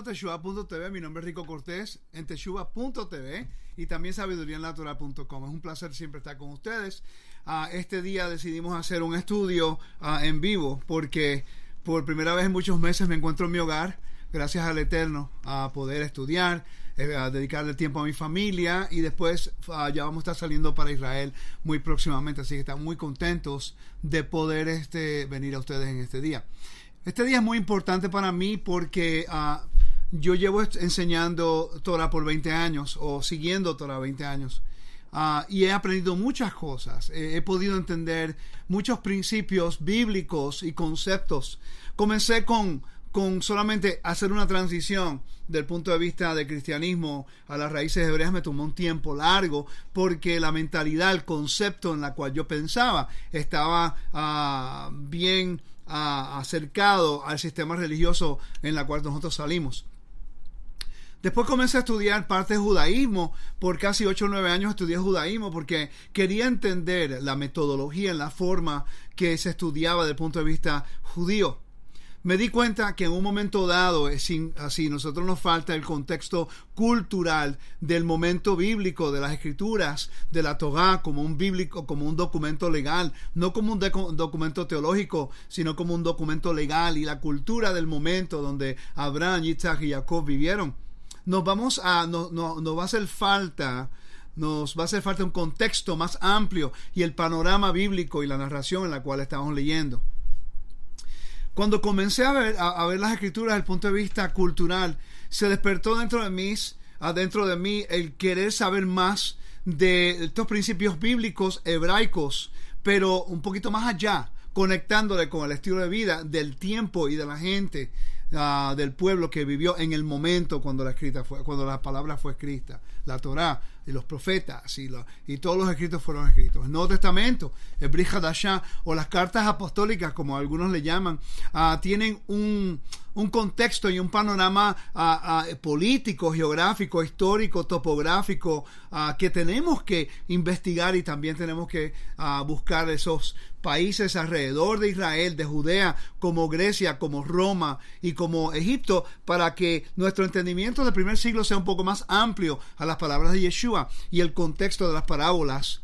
a. Mi nombre es Rico Cortés en Teshuva.tv y también sabiduríanlatoral.com. Es un placer siempre estar con ustedes. Uh, este día decidimos hacer un estudio uh, en vivo porque por primera vez en muchos meses me encuentro en mi hogar, gracias al Eterno, a poder estudiar, eh, a dedicarle tiempo a mi familia y después uh, ya vamos a estar saliendo para Israel muy próximamente. Así que estamos muy contentos de poder este, venir a ustedes en este día. Este día es muy importante para mí porque yo llevo enseñando Torah por 20 años o siguiendo Torah 20 años uh, y he aprendido muchas cosas. He podido entender muchos principios bíblicos y conceptos. Comencé con, con solamente hacer una transición del punto de vista del cristianismo a las raíces hebreas me tomó un tiempo largo porque la mentalidad, el concepto en la cual yo pensaba estaba uh, bien acercado al sistema religioso en la cual nosotros salimos. Después comencé a estudiar parte de judaísmo. Por casi 8 o 9 años estudié judaísmo porque quería entender la metodología, la forma que se estudiaba desde el punto de vista judío me di cuenta que en un momento dado, así nosotros nos falta el contexto cultural del momento bíblico de las escrituras, de la Torah como un bíblico, como un documento legal, no como un documento teológico, sino como un documento legal y la cultura del momento donde Abraham, Isaac y Jacob vivieron. Nos vamos a, no, no, va a hacer falta nos va a hacer falta un contexto más amplio y el panorama bíblico y la narración en la cual estamos leyendo. Cuando comencé a ver, a, ver las escrituras desde el punto de vista cultural, se despertó dentro de mí, adentro de mí, el querer saber más de estos principios bíblicos hebraicos, pero un poquito más allá, conectándole con el estilo de vida del tiempo y de la gente uh, del pueblo que vivió en el momento cuando la escrita fue, cuando la palabra fue escrita, la Torá y los profetas y, y todos los escritos fueron escritos. El Nuevo Testamento, el Brit o las cartas apostólicas, como algunos le llaman, uh, tienen un, un contexto y un panorama uh, uh, político, geográfico, histórico, topográfico que tenemos que investigar y también tenemos que buscar esos países alrededor de Israel, de Judea, como Grecia, como Roma y como Egipto, para que nuestro entendimiento del primer siglo sea un poco más amplio a las palabras de Yeshua y el contexto de las parábolas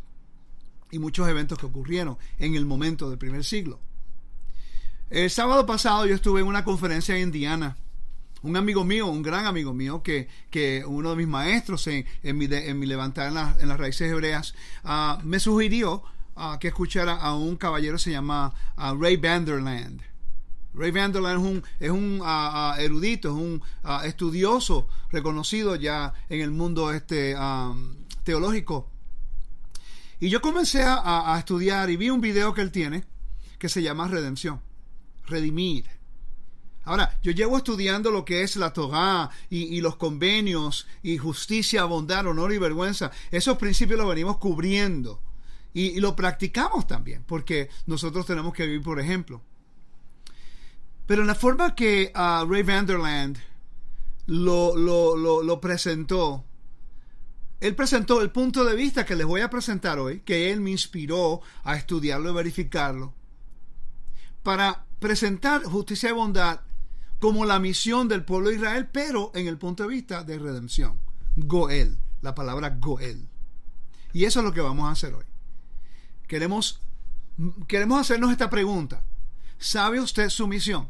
y muchos eventos que ocurrieron en el momento del primer siglo. El sábado pasado yo estuve en una conferencia en Indiana. Un amigo mío, un gran amigo mío, que, que uno de mis maestros en, en, mi, en mi levantar en, la, en, las raíces hebreas, uh, me sugirió uh, que escuchara a un caballero se llama uh, Ray Vanderland. Ray Vanderland es un, es un uh, erudito, es un estudioso reconocido ya en el mundo este, teológico. Y yo comencé a, estudiar y vi un video que él tiene que se llama Redención, Redimir. Ahora, yo llevo estudiando lo que es la Torah y, y, los convenios y justicia, bondad, honor y vergüenza. Esos principios los venimos cubriendo y, y lo practicamos también, porque nosotros tenemos que vivir por ejemplo. Pero en la forma que uh, Ray Vanderland lo, presentó, él presentó el punto de vista que les voy a presentar hoy, que él me inspiró a estudiarlo y verificarlo, para presentar justicia y bondad como la misión del pueblo de Israel, pero en el punto de vista de redención. Goel, la palabra Goel. Y eso es lo que vamos a hacer hoy. Queremos, queremos hacernos esta pregunta. ¿Sabe usted su misión?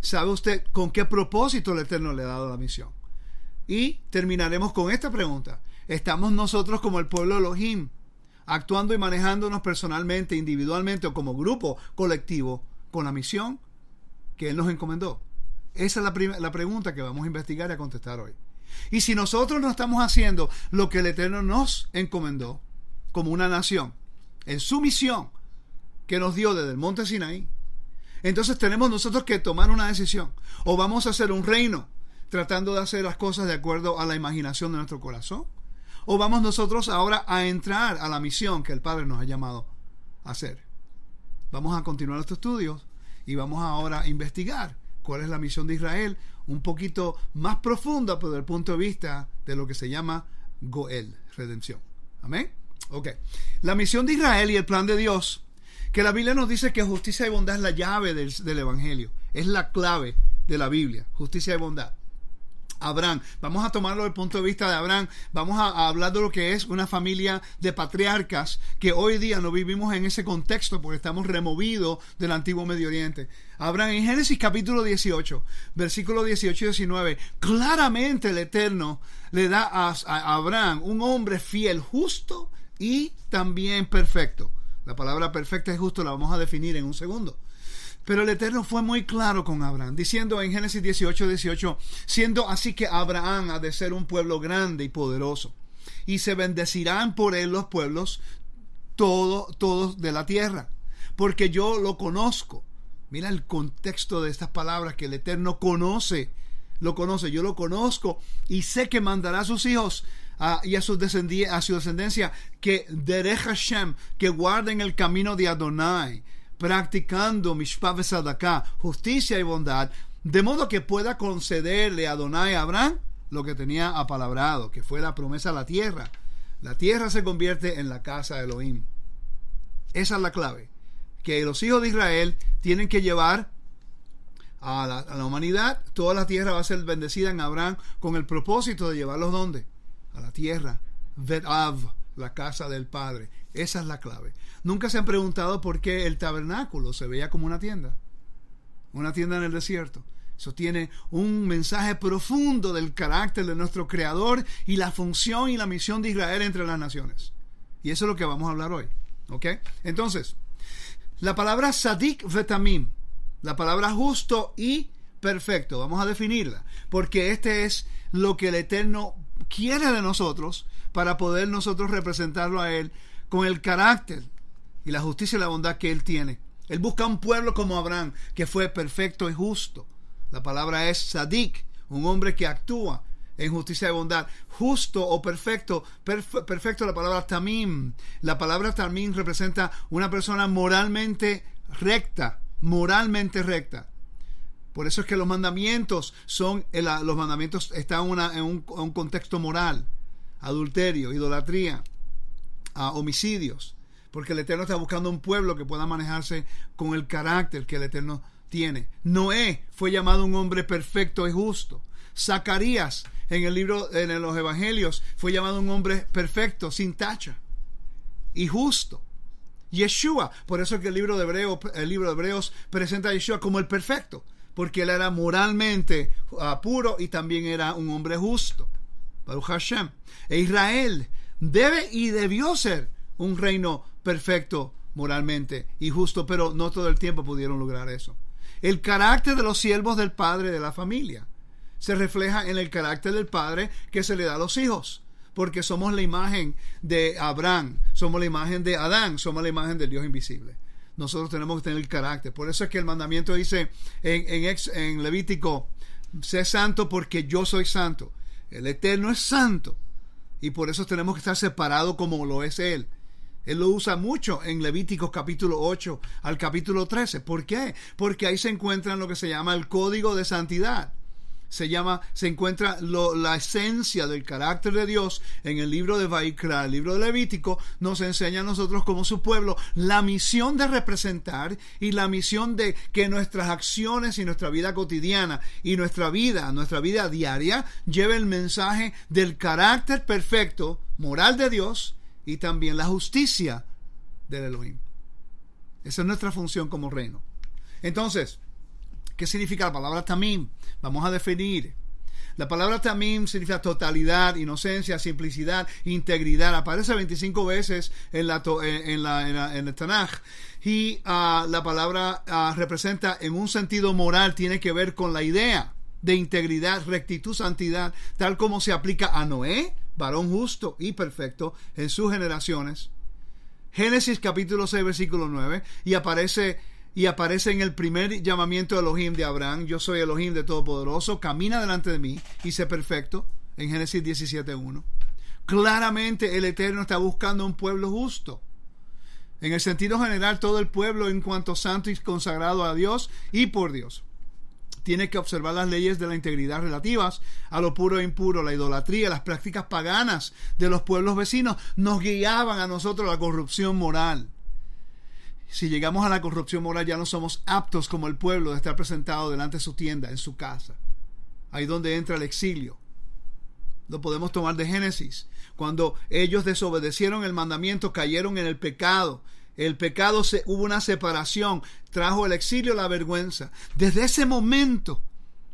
¿Sabe usted con qué propósito el Eterno le ha dado la misión? Y terminaremos con esta pregunta. ¿Estamos nosotros como el pueblo Elohim actuando y manejándonos personalmente, individualmente o como grupo colectivo con la misión que Él nos encomendó? Esa es la, la pregunta que vamos a investigar y a contestar hoy. Y si nosotros no estamos haciendo lo que el Eterno nos encomendó como una nación, en su misión que nos dio desde el monte Sinaí, entonces tenemos nosotros que tomar una decisión. O vamos a hacer un reino tratando de hacer las cosas de acuerdo a la imaginación de nuestro corazón. O vamos nosotros ahora a entrar a la misión que el Padre nos ha llamado a hacer. Vamos a continuar estos estudios y vamos ahora a investigar cuál es la misión de Israel un poquito más profunda desde el punto de vista de lo que se llama Goel, redención. Amén. Ok. La misión de Israel y el plan de Dios que la Biblia nos dice que justicia y bondad es la llave del, Evangelio, es la clave de la Biblia, justicia y bondad. Abraham. Vamos a tomarlo del punto de vista de Abraham. Vamos a, hablar de lo que es una familia de patriarcas que hoy día no vivimos en ese contexto porque estamos removidos del antiguo Medio Oriente. Abraham en Génesis capítulo 18, versículo 18 y 19, claramente el Eterno le da a, a Abraham un hombre fiel, justo y también perfecto. La palabra perfecta y justo la vamos a definir en un segundo. Pero el Eterno fue muy claro con Abraham, diciendo en Génesis 18, 18, siendo así que Abraham ha de ser un pueblo grande y poderoso, y se bendecirán por él los pueblos todo, todos de la tierra, porque yo lo conozco. Mira el contexto de estas palabras que el Eterno conoce, lo conoce, yo lo conozco y sé que mandará a sus hijos y a su, a su descendencia que Derech Hashem, que guarden el camino de Adonai practicando mishpav sadaká, justicia y bondad, de modo que pueda concederle a Adonai a Abraham lo que tenía apalabrado, que fue la promesa a la tierra. La tierra se convierte en la casa de Elohim. Esa es la clave. Que los hijos de Israel tienen que llevar a la, a la, humanidad, toda la tierra va a ser bendecida en Abraham con el propósito de llevarlos donde? La tierra. Vetav, la casa del Padre. Esa es la clave. Nunca se han preguntado por qué el tabernáculo se veía como una tienda. Una tienda en el desierto. Eso tiene un mensaje profundo del carácter de nuestro Creador y la función y la misión de Israel entre las naciones. Y eso es lo que vamos a hablar hoy. ¿Ok? Entonces, la palabra sadik vetamim, la palabra justo y perfecto, vamos a definirla, porque este es lo que el Eterno quiere de nosotros para poder nosotros representarlo a Él con el carácter y la justicia y la bondad que Él tiene. Él busca un pueblo como Abraham, que fue perfecto y justo. La palabra es sadik, un hombre que actúa en justicia y bondad. Justo o perfecto, perfecto la palabra tamim. La palabra tamim representa una persona moralmente recta, moralmente recta. Por eso es que los mandamientos son, los mandamientos están en un, contexto moral, adulterio, idolatría, homicidios porque el Eterno está buscando un pueblo que pueda manejarse con el carácter que el Eterno tiene. Noé fue llamado un hombre perfecto y justo. Zacarías en el libro en los evangelios fue llamado un hombre perfecto, sin tacha y justo. Yeshua, por eso es que el libro de Hebreos, el libro de Hebreos presenta a Yeshua como el perfecto, porque él era moralmente uh, puro y también era un hombre justo. Baruch Hashem. E Israel debe y debió ser un reino perfecto moralmente y justo, pero no todo el tiempo pudieron lograr eso. El carácter de los siervos del padre de la familia se refleja en el carácter del padre que se le da a los hijos, porque somos la imagen de Abraham, somos la imagen de Adán, somos la imagen del Dios invisible. Nosotros tenemos que tener carácter. Por eso es que el mandamiento dice en, en, en Levítico, sé santo porque yo soy santo. El Eterno es santo. Y por eso tenemos que estar separados como lo es Él. Él lo usa mucho en Levíticos capítulo 8 al capítulo 13. ¿Por qué? Porque ahí se encuentra lo que se llama el código de santidad. Se llama, se encuentra la esencia del carácter de Dios en el libro de Vaikra, el libro de Levítico, nos enseña a nosotros como su pueblo la misión de representar y la misión de que nuestras acciones y nuestra vida cotidiana y nuestra vida, nuestra vida diaria, lleve el mensaje del carácter perfecto, moral de Dios y también la justicia del Elohim. Esa es nuestra función como reino. Entonces, ¿qué significa la palabra tamim? Vamos a definir. La palabra tamim significa totalidad, inocencia, simplicidad, integridad. Aparece 25 veces en, la, en, el Tanaj. Y ah, la palabra ah, representa en un sentido moral, tiene que ver con la idea de integridad, rectitud, santidad, tal como se aplica a Noé, varón justo y perfecto en sus generaciones. Génesis capítulo 6 versículo 9 y aparece y aparece en el primer llamamiento de Elohim de Abraham, yo soy Elohim de Todopoderoso, camina delante de mí y sé perfecto en Génesis 17.1. Claramente el Eterno está buscando un pueblo justo. En el sentido general, todo el pueblo en cuanto santo y consagrado a Dios y por Dios tiene que observar las leyes de la integridad relativas a lo puro e impuro, la idolatría, las prácticas paganas de los pueblos vecinos nos guiaban a nosotros la corrupción moral. Si llegamos a la corrupción moral ya no somos aptos como el pueblo de estar presentado delante de su tienda, en su casa. Ahí donde entra el exilio. Lo podemos tomar de Génesis. Cuando ellos desobedecieron el mandamiento, cayeron en el pecado. El pecado se, hubo una separación, trajo el exilio, la vergüenza. Desde ese momento,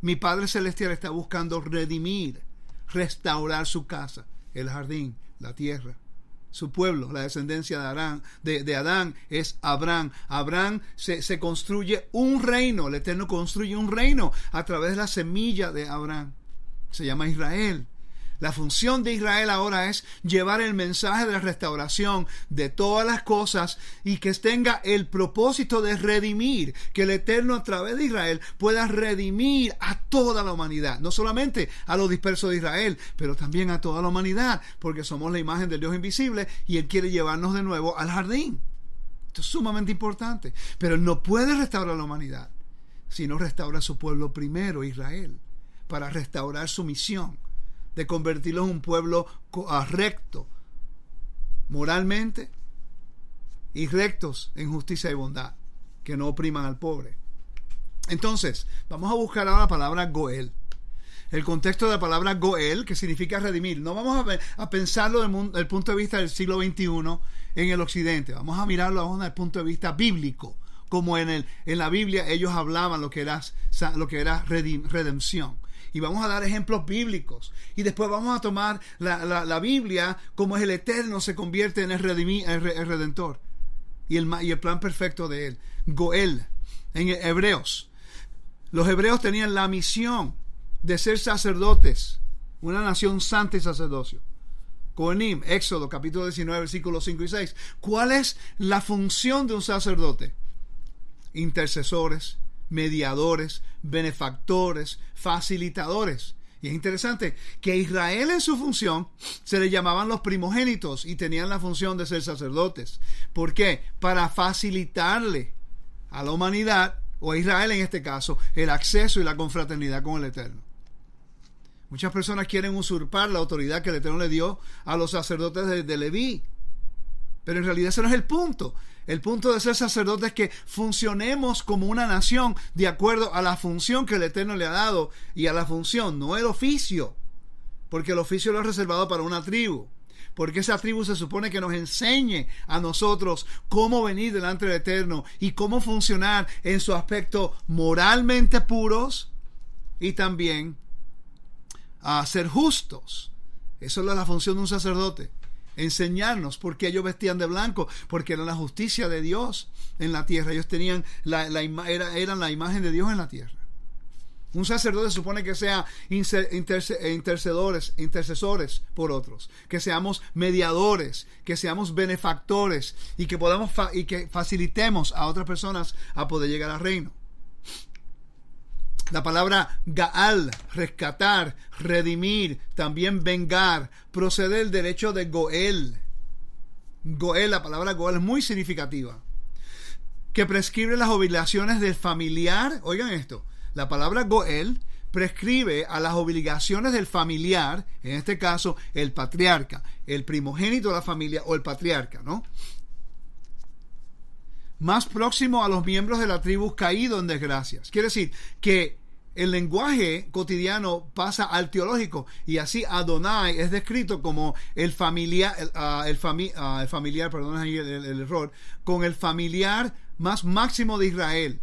mi Padre Celestial está buscando redimir, restaurar su casa, el jardín, la tierra su pueblo, la descendencia de Adán, de, Adán es Abraham. Abraham se, se, construye un reino, el Eterno construye un reino a través de la semilla de Abraham. Se llama Israel. La función de Israel ahora es llevar el mensaje de la restauración de todas las cosas y que tenga el propósito de redimir, que el Eterno a través de Israel pueda redimir a toda la humanidad, no solamente a los dispersos de Israel, pero también a toda la humanidad, porque somos la imagen del Dios invisible y Él quiere llevarnos de nuevo al jardín. Esto es sumamente importante, pero no puede restaurar a la humanidad si no restaura a su pueblo primero, Israel, para restaurar su misión de convertirlos en un pueblo recto moralmente y rectos en justicia y bondad, que no opriman al pobre. Entonces, vamos a buscar ahora la palabra Goel. El contexto de la palabra Goel, que significa redimir. No vamos a, a pensarlo desde el punto de vista del siglo XXI en el occidente. Vamos a mirarlo ahora desde el punto de vista bíblico. Como en, el, en la Biblia ellos hablaban lo que era, lo que era redención y vamos a dar ejemplos bíblicos. Y después vamos a tomar la, Biblia como es el Eterno se convierte en el, Redentor y el, y el plan perfecto de Él. Goel, en Hebreos. Los hebreos tenían la misión de ser sacerdotes, una nación santa y sacerdocio. Coenim, Éxodo capítulo 19, versículos 5 y 6. ¿Cuál es la función de un sacerdote? Intercesores, mediadores, benefactores, facilitadores. Y es interesante que Israel en su función se le llamaban los primogénitos y tenían la función de ser sacerdotes. ¿Por qué? Para facilitarle a la humanidad, o a Israel en este caso, el acceso y la confraternidad con el Eterno. Muchas personas quieren usurpar la autoridad que el Eterno le dio a los sacerdotes de, de Leví. Pero en realidad ese no es el punto. El punto de ser sacerdote es que funcionemos como una nación de acuerdo a la función que el Eterno le ha dado y a la función, no el oficio, porque el oficio lo ha reservado para una tribu. Porque esa tribu se supone que nos enseñe a nosotros cómo venir delante del Eterno y cómo funcionar en su aspecto moralmente puros y también a ser justos. Eso es la función de un sacerdote enseñarnos por qué ellos vestían de blanco, porque era la justicia de Dios en la tierra. Ellos tenían la, eran la imagen de Dios en la tierra. Un sacerdote supone que sea intercedores, intercesores por otros, que seamos mediadores, que seamos benefactores y que podamos y que facilitemos a otras personas a poder llegar al reino. La palabra Gaal, rescatar, redimir, también vengar, procede del derecho de Goel. Goel, la palabra Goel es muy significativa. Que prescribe las obligaciones del familiar. Oigan esto. La palabra Goel prescribe a las obligaciones del familiar, en este caso el patriarca, el primogénito de la familia o el patriarca, ¿no? Más próximo a los miembros de la tribu caído en desgracias. Quiere decir que el lenguaje cotidiano pasa al teológico y así Adonai es descrito como el familiar, el, ah, el familiar, perdón ahí el error, con el familiar más máximo de Israel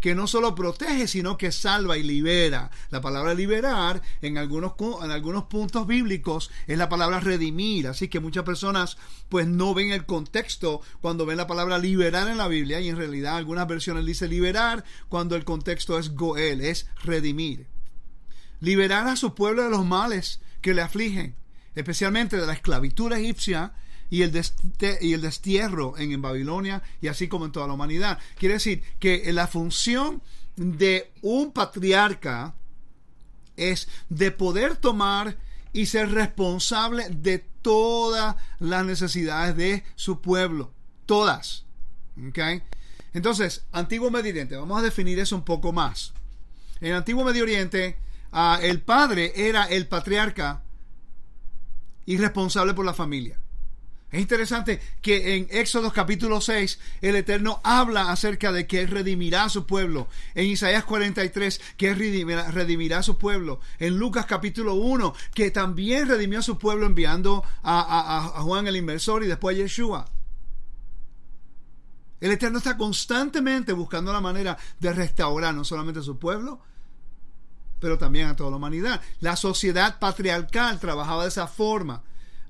que no solo protege, sino que salva y libera. La palabra liberar en algunos, en algunos puntos bíblicos es la palabra redimir, así que muchas personas pues no ven el contexto cuando ven la palabra liberar en la Biblia y en realidad algunas versiones dice liberar cuando el contexto es goel, es redimir. Liberar a su pueblo de los males que le afligen, especialmente de la esclavitud egipcia y el, y el destierro en, Babilonia y así como en toda la humanidad. Quiere decir que la función de un patriarca es de poder tomar y ser responsable de todas las necesidades de su pueblo. Todas. Entonces, Antiguo Medio Oriente, vamos a definir eso un poco más. En Antiguo Medio Oriente, ah, el padre era el patriarca y responsable por la familia Es interesante que en Éxodo capítulo 6 el Eterno habla acerca de que Él redimirá a su pueblo. En Isaías 43 que Él redimirá, a su pueblo. En Lucas capítulo 1 que también redimió a su pueblo enviando a, a Juan el inversor y después a Yeshua. El Eterno está constantemente buscando la manera de restaurar no solamente a su pueblo, pero también a toda la humanidad. La sociedad patriarcal trabajaba de esa forma.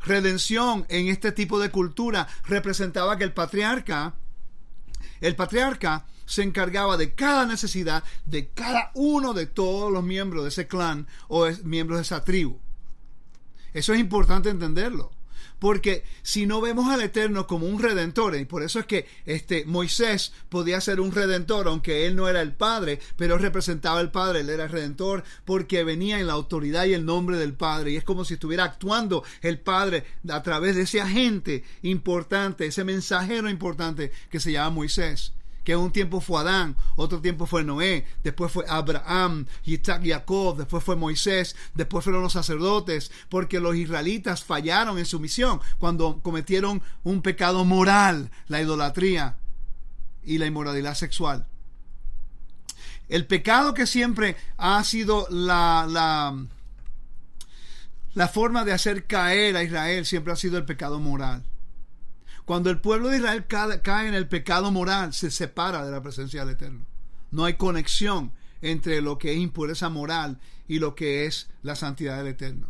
Redención en este tipo de cultura representaba que el patriarca, el patriarca se encargaba de cada necesidad de cada uno de todos los miembros de ese clan o miembros de esa tribu. Eso es importante entenderlo. Porque si no vemos al Eterno como un redentor, y por eso es que este Moisés podía ser un redentor, aunque él no era el Padre, pero representaba al Padre, él era el redentor, porque venía en la autoridad y el nombre del Padre. Y es como si estuviera actuando el Padre a través de ese agente importante, ese mensajero importante que se llama Moisés que un tiempo fue Adán, otro tiempo fue Noé, después fue Abraham, Isaac, Jacob, después fue Moisés, después fueron los sacerdotes, porque los israelitas fallaron en su misión cuando cometieron un pecado moral, la idolatría y la inmoralidad sexual. El pecado que siempre ha sido la, la, la forma de hacer caer a Israel siempre ha sido el pecado moral. Cuando el pueblo de Israel cae, en el pecado moral, se separa de la presencia del Eterno. No hay conexión entre lo que es impureza moral y lo que es la santidad del Eterno.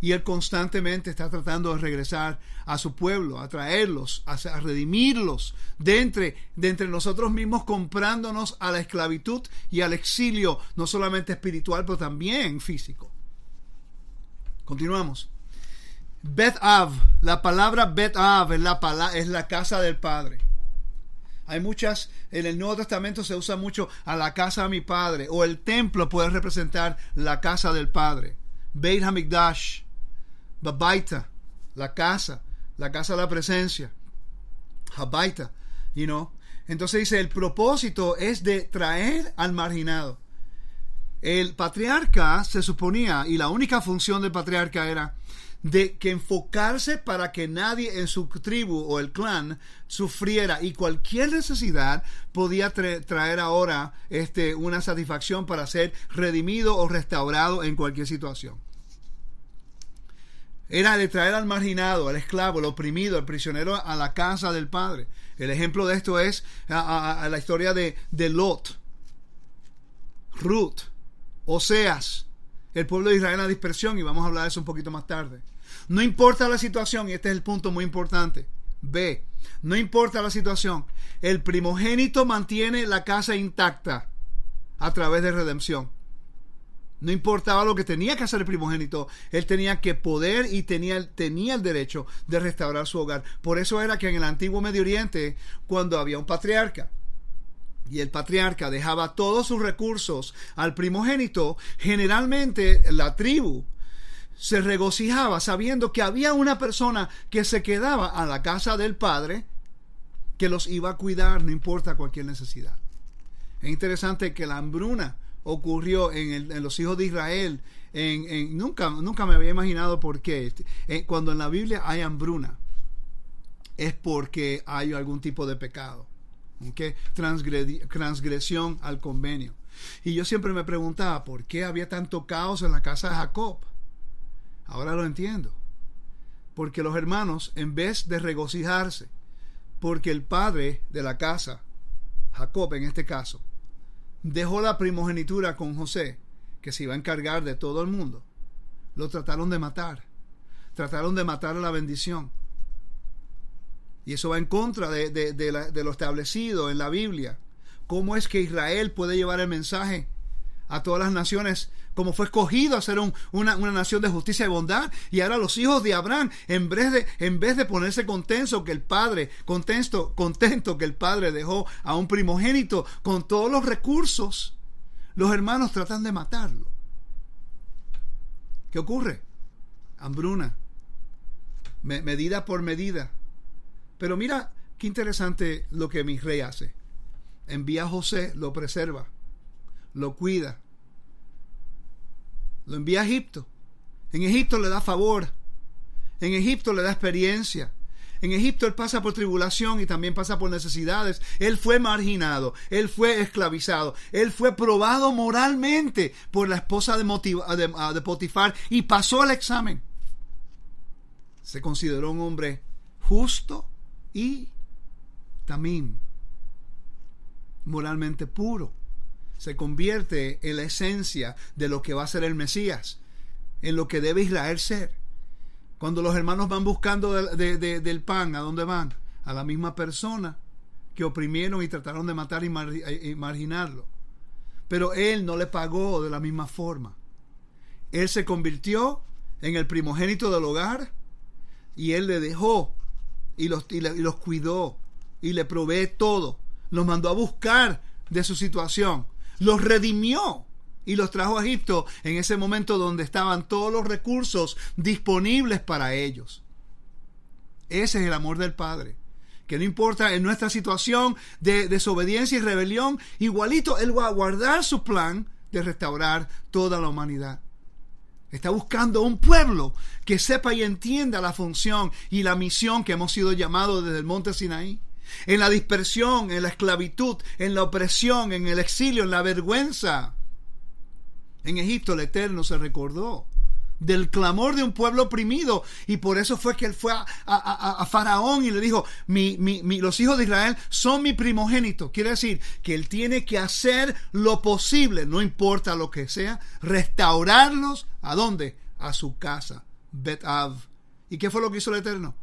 Y Él constantemente está tratando de regresar a su pueblo, a traerlos, a, redimirlos de entre, de entre nosotros mismos, comprándonos a la esclavitud y al exilio, no solamente espiritual, pero también físico. Continuamos. Bet Av, la palabra Bet Av es la, es la casa del Padre. Hay muchas, en el Nuevo Testamento se usa mucho a la casa de mi Padre, o el templo puede representar la casa del Padre. Beit Hamikdash, Babaita, la casa, la casa de la presencia. Habaita, you know. Entonces dice, el propósito es de traer al marginado. El patriarca se suponía, y la única función del patriarca era de que enfocarse para que nadie en su tribu o el clan sufriera y cualquier necesidad podía traer ahora este, una satisfacción para ser redimido o restaurado en cualquier situación. Era de traer al marginado, al esclavo, al oprimido, al prisionero a la casa del Padre. El ejemplo de esto es a, la historia de, de Lot, Ruth, Oseas, el pueblo de Israel en la dispersión y vamos a hablar de eso un poquito más tarde. No importa la situación, y este es el punto muy importante. B. No importa la situación. El primogénito mantiene la casa intacta a través de redención. No importaba lo que tenía que hacer el primogénito, él tenía que poder y tenía, tenía el derecho de restaurar su hogar. Por eso era que en el antiguo Medio Oriente, cuando había un patriarca, y el patriarca dejaba todos sus recursos al primogénito, generalmente la tribu se regocijaba sabiendo que había una persona que se quedaba a la casa del padre que los iba a cuidar, no importa cualquier necesidad. Es interesante que la hambruna ocurrió en, los hijos de Israel. En, nunca, nunca me había imaginado por qué. Eh, cuando en la Biblia hay hambruna, es porque hay algún tipo de pecado. Transgresión al convenio. Y yo siempre me preguntaba por qué había tanto caos en la casa de Jacob. Ahora lo entiendo. Porque los hermanos, en vez de regocijarse, porque el padre de la casa, Jacob en este caso, dejó la primogenitura con José, que se iba a encargar de todo el mundo, lo trataron de matar. Trataron de matar a la bendición. Y eso va en contra de, de lo establecido en la Biblia. ¿Cómo es que Israel puede llevar el mensaje a todas las naciones, como fue escogido a ser una, nación de justicia y bondad. Y ahora los hijos de Abraham, en vez de, en vez de ponerse contento que el padre, contento, contento que el padre dejó a un primogénito con todos los recursos, los hermanos tratan de matarlo. ¿Qué ocurre? Hambruna. medida por medida. Pero mira qué interesante lo que mi rey hace. Envía a José, lo preserva lo cuida. Lo envía a Egipto. En Egipto le da favor. En Egipto le da experiencia. En Egipto él pasa por tribulación y también pasa por necesidades. Él fue marginado, él fue esclavizado, él fue probado moralmente por la esposa de, de Potifar y pasó el examen. Se consideró un hombre justo y también moralmente puro. Se convierte en la esencia de lo que va a ser el Mesías, en lo que debe Israel ser. Cuando los hermanos van buscando del pan, ¿a dónde van? A la misma persona que oprimieron y trataron de matar y, y marginarlo. Pero él no le pagó de la misma forma. Él se convirtió en el primogénito del hogar y él le dejó y los, y, los cuidó y le provee todo. Los mandó a buscar de su situación. Los redimió y los trajo a Egipto en ese momento donde estaban todos los recursos disponibles para ellos. Ese es el amor del Padre. Que no importa en nuestra situación de desobediencia y rebelión, igualito Él va a guardar su plan de restaurar toda la humanidad. Está buscando un pueblo que sepa y entienda la función y la misión que hemos sido llamados desde el monte Sinaí. En la dispersión, en la esclavitud, en la opresión, en el exilio, en la vergüenza. En Egipto el Eterno se recordó del clamor de un pueblo oprimido. Y por eso fue que él fue a, Faraón y le dijo, mi, los hijos de Israel son mi primogénito. Quiere decir que él tiene que hacer lo posible, no importa lo que sea, restaurarlos. ¿A dónde? A su casa. Bet Av. ¿Y qué fue lo que hizo el Eterno?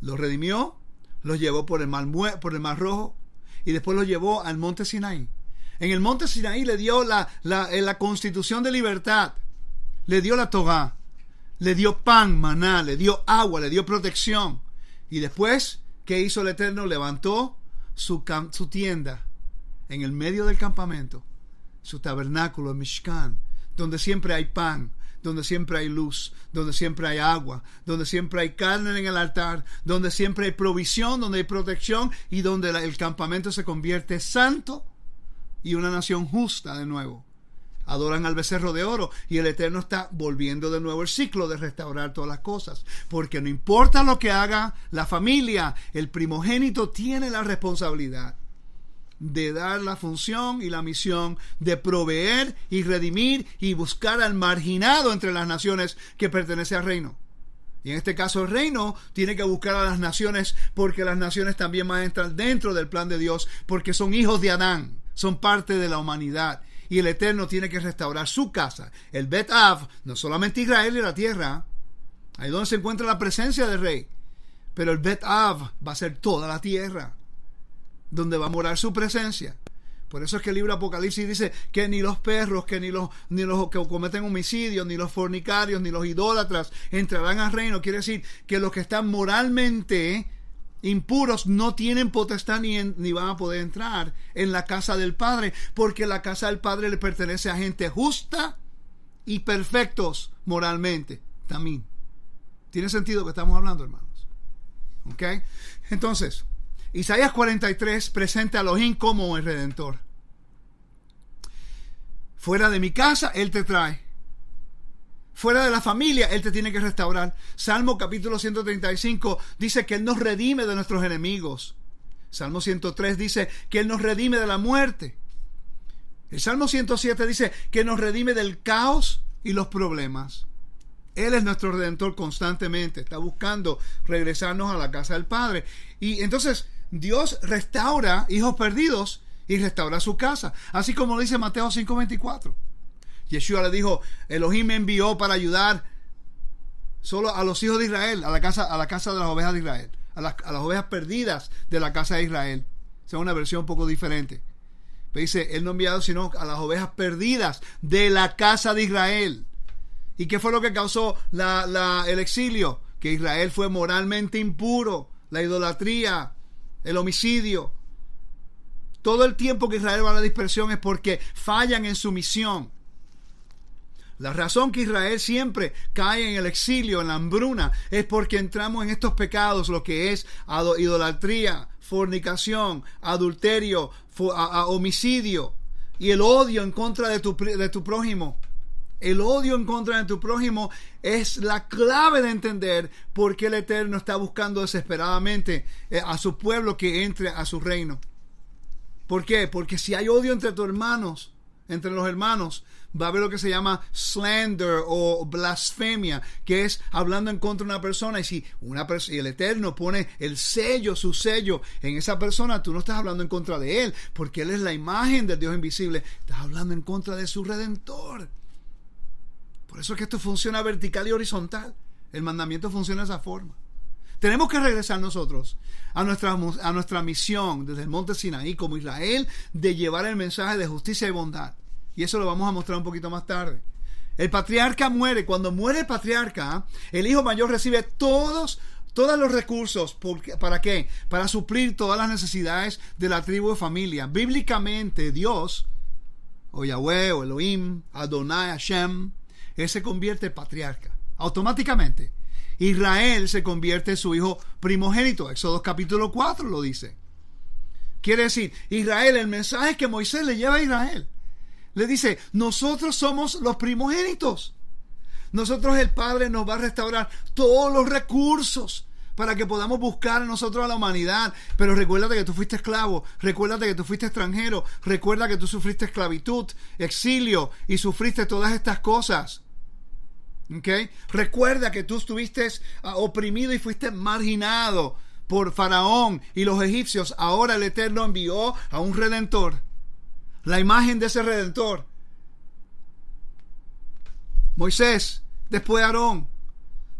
Los redimió, los llevó por el mar, por el mar rojo y después los llevó al monte Sinaí. En el monte Sinaí le dio la, la, la constitución de libertad le dio la toga, le dio pan, maná, le dio agua, le dio protección. Y después, ¿qué hizo el Eterno? Levantó su, su tienda en el medio del campamento, su tabernáculo, el Mishkan, donde siempre hay pan, donde siempre hay luz, donde siempre hay agua, donde siempre hay carne en el altar, donde siempre hay provisión, donde hay protección y donde el campamento se convierte santo y una nación justa de nuevo adoran al becerro de oro y el Eterno está volviendo de nuevo el ciclo de restaurar todas las cosas. Porque no importa lo que haga la familia, el primogénito tiene la responsabilidad de dar la función y la misión de proveer y redimir y buscar al marginado entre las naciones que pertenece al reino. Y en este caso el reino tiene que buscar a las naciones porque las naciones también van a entrar dentro del plan de Dios porque son hijos de Adán, son parte de la humanidad y el Eterno tiene que restaurar su casa. El Bet Av, no solamente Israel y la tierra, ahí donde se encuentra la presencia del rey, pero el Bet Av va a ser toda la tierra, donde va a morar su presencia. Por eso es que el libro Apocalipsis dice que ni los perros, que ni los, ni los que cometen homicidios, ni los fornicarios, ni los idólatras entrarán al reino. Quiere decir que los que están moralmente impuros no tienen potestad ni, ni, van a poder entrar en la casa del Padre, porque la casa del Padre le pertenece a gente justa y perfectos moralmente también. ¿Tiene sentido que estamos hablando, hermanos? ¿Ok? Entonces, Isaías 43 presenta a Elohim como el Redentor. Fuera de mi casa, Él te trae fuera de la familia, Él te tiene que restaurar. Salmo capítulo 135 dice que Él nos redime de nuestros enemigos. Salmo 103 dice que Él nos redime de la muerte. El Salmo 107 dice que nos redime del caos y los problemas. Él es nuestro redentor constantemente, está buscando regresarnos a la casa del Padre. Y entonces Dios restaura hijos perdidos y restaura su casa, así como lo dice Mateo 5:24. Yeshua le dijo, Elohim me envió para ayudar solo a los hijos de Israel, a la casa, a la casa de las ovejas de Israel, a las, ovejas perdidas de la casa de Israel. Esa es una versión un poco diferente. Pero dice, él no ha enviado sino a las ovejas perdidas de la casa de Israel. ¿Y qué fue lo que causó el exilio? Que Israel fue moralmente impuro, la idolatría, el homicidio. Todo el tiempo que Israel va a la dispersión es porque fallan en su misión. La razón que Israel siempre cae en el exilio, en la hambruna, es porque entramos en estos pecados, lo que es idolatría, fornicación, adulterio, homicidio y el odio en contra de tu, de tu prójimo. El odio en contra de tu prójimo es la clave de entender por qué el Eterno está buscando desesperadamente eh, a su pueblo que entre a su reino. ¿Por qué? Porque si hay odio entre tus hermanos, entre los hermanos, va a haber lo que se llama slander o blasfemia, que es hablando en contra de una persona. Y si una y el Eterno pone el sello, su sello en esa persona, tú no estás hablando en contra de él, porque él es la imagen del Dios invisible. Estás hablando en contra de su redentor. Por eso es que esto funciona vertical y horizontal. El mandamiento funciona de esa forma. Tenemos que regresar nosotros a nuestra, a nuestra misión desde el monte Sinaí como Israel de llevar el mensaje de justicia y bondad. Y eso lo vamos a mostrar un poquito más tarde. El patriarca muere. Cuando muere el patriarca, el hijo mayor recibe todos, todos los recursos. ¿Para qué? Para suplir todas las necesidades de la tribu de familia. Bíblicamente, Dios, o Yahweh, o Elohim, Adonai, Hashem, él se convierte en patriarca. Automáticamente. Israel se convierte en su hijo primogénito. Éxodo capítulo 4 lo dice. Quiere decir, Israel, el mensaje que Moisés le lleva a Israel. Le dice, nosotros somos los primogénitos. Nosotros el Padre nos va a restaurar todos los recursos para que podamos buscar nosotros a la humanidad. Pero recuérdate que tú fuiste esclavo, recuérdate que tú fuiste extranjero, recuerda que tú sufriste esclavitud, exilio y sufriste todas estas cosas. Recuerda que tú estuviste ah, oprimido y fuiste marginado por Faraón y los egipcios. Ahora el Eterno envió a un redentor. La imagen de ese redentor. Moisés, después Aarón.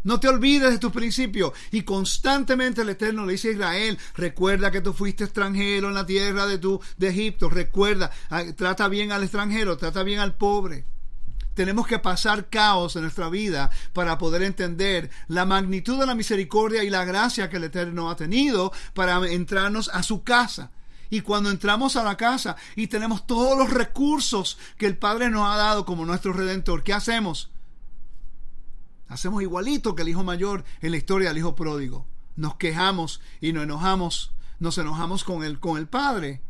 No te olvides de tus principios. Y constantemente el Eterno le dice a Israel, recuerda que tú fuiste extranjero en la tierra de, tu, de Egipto. Recuerda, ah, trata bien al extranjero, trata bien al pobre. Tenemos que pasar caos en nuestra vida para poder entender la magnitud de la misericordia y la gracia que el Eterno ha tenido para entrarnos a su casa. Y cuando entramos a la casa y tenemos todos los recursos que el Padre nos ha dado como nuestro redentor, ¿qué hacemos? Hacemos igualito que el hijo mayor en la historia del hijo pródigo. Nos quejamos y nos enojamos, nos enojamos con el, con el Padre,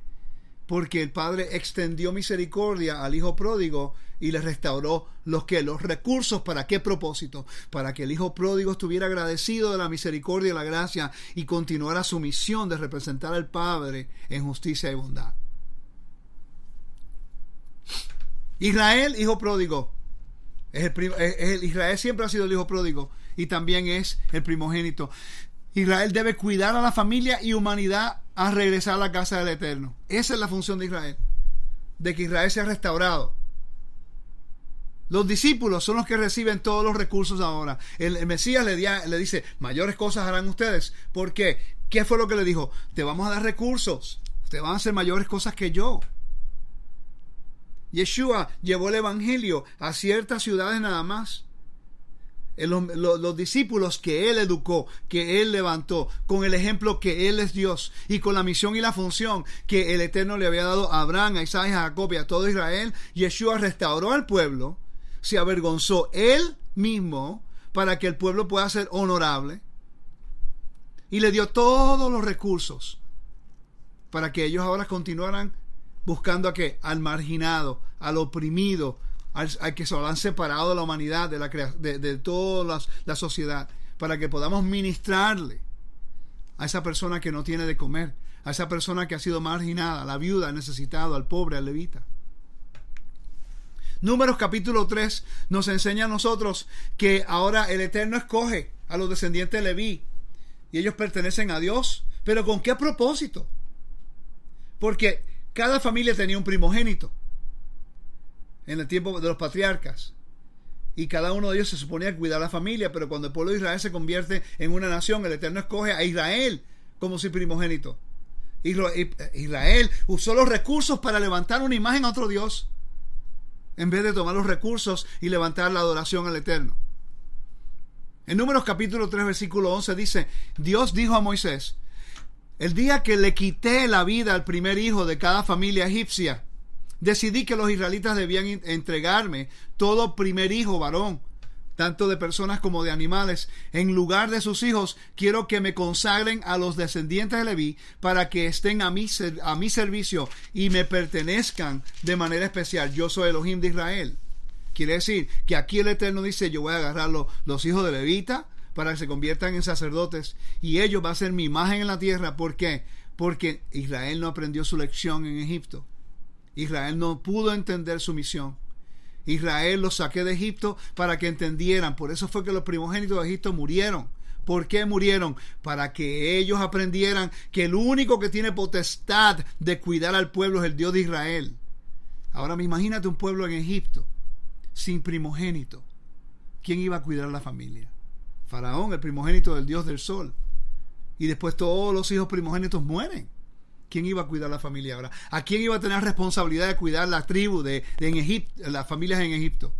porque el Padre extendió misericordia al hijo pródigo y le restauró los que los recursos para qué propósito para que el hijo pródigo estuviera agradecido de la misericordia y la gracia y continuara su misión de representar al Padre en justicia y bondad Israel hijo pródigo es el, Israel siempre ha sido el hijo pródigo y también es el primogénito Israel debe cuidar a la familia y humanidad a regresar a la casa del Eterno. Esa es la función de Israel, de que Israel sea restaurado. Los discípulos son los que reciben todos los recursos ahora. El, Mesías le, le, dice, mayores cosas harán ustedes. ¿Por qué? ¿Qué fue lo que le dijo? Te vamos a dar recursos. Te van a hacer mayores cosas que yo. Yeshua llevó el Evangelio a ciertas ciudades nada más. Los, los, discípulos que Él educó, que Él levantó, con el ejemplo que Él es Dios y con la misión y la función que el Eterno le había dado a Abraham, a Isaac, a Jacob y a todo Israel, Yeshua restauró al pueblo se avergonzó él mismo para que el pueblo pueda ser honorable y le dio todos los recursos para que ellos ahora continuaran buscando a qué? Al marginado, al oprimido, al, que se han separado de la humanidad, de, la, de, de toda la sociedad, para que podamos ministrarle a esa persona que no tiene de comer, a esa persona que ha sido marginada, a la viuda, al necesitado, al pobre, al levita. Números capítulo 3 nos enseña a nosotros que ahora el Eterno escoge a los descendientes de Leví y ellos pertenecen a Dios. Pero ¿con qué propósito? Porque cada familia tenía un primogénito en el tiempo de los patriarcas. Y cada uno de ellos se suponía cuidar a la familia, pero cuando el pueblo de Israel se convierte en una nación, el Eterno escoge a Israel como su primogénito. Israel usó los recursos para levantar una imagen a otro Dios en vez de tomar los recursos y levantar la adoración al Eterno. En Números capítulo 3 versículo 11 dice, Dios dijo a Moisés, el día que le quité la vida al primer hijo de cada familia egipcia, decidí que los israelitas debían entregarme todo primer hijo varón tanto de personas como de animales. En lugar de sus hijos, quiero que me consagren a los descendientes de Leví para que estén a mi, servicio y me pertenezcan de manera especial. Yo soy Elohim de Israel. Quiere decir que aquí el Eterno dice, yo voy a agarrar los, los hijos de Levita para que se conviertan en sacerdotes y ellos van a ser mi imagen en la tierra. ¿Por qué? Porque Israel no aprendió su lección en Egipto. Israel no pudo entender su misión. Israel los saqué de Egipto para que entendieran. Por eso fue que los primogénitos de Egipto murieron. ¿Por qué murieron? Para que ellos aprendieran que el único que tiene potestad de cuidar al pueblo es el Dios de Israel. Ahora me imagínate un pueblo en Egipto sin primogénito. ¿Quién iba a cuidar a la familia? Faraón, el primogénito del Dios del Sol. Y después todos los hijos primogénitos mueren. ¿Quién iba a cuidar la familia ahora? ¿A quién iba a tener responsabilidad de cuidar la tribu de, en Egipto, las familias en Egipto?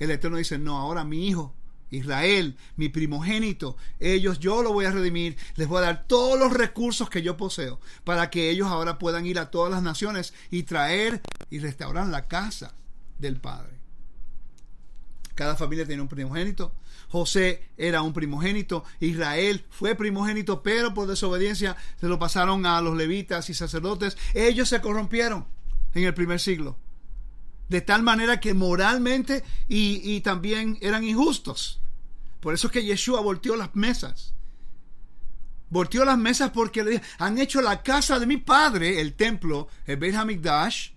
El Eterno dice, no, ahora mi hijo, Israel, mi primogénito, ellos yo lo voy a redimir, les voy a dar todos los recursos que yo poseo para que ellos ahora puedan ir a todas las naciones y traer y restaurar la casa del Padre. Cada familia tiene un primogénito. José era un primogénito, Israel fue primogénito, pero por desobediencia se lo pasaron a los levitas y sacerdotes. Ellos se corrompieron en el primer siglo, de tal manera que moralmente y, también eran injustos. Por eso es que Yeshua volteó las mesas. Volteó las mesas porque le han hecho la casa de mi padre, el templo, el Beit Hamikdash.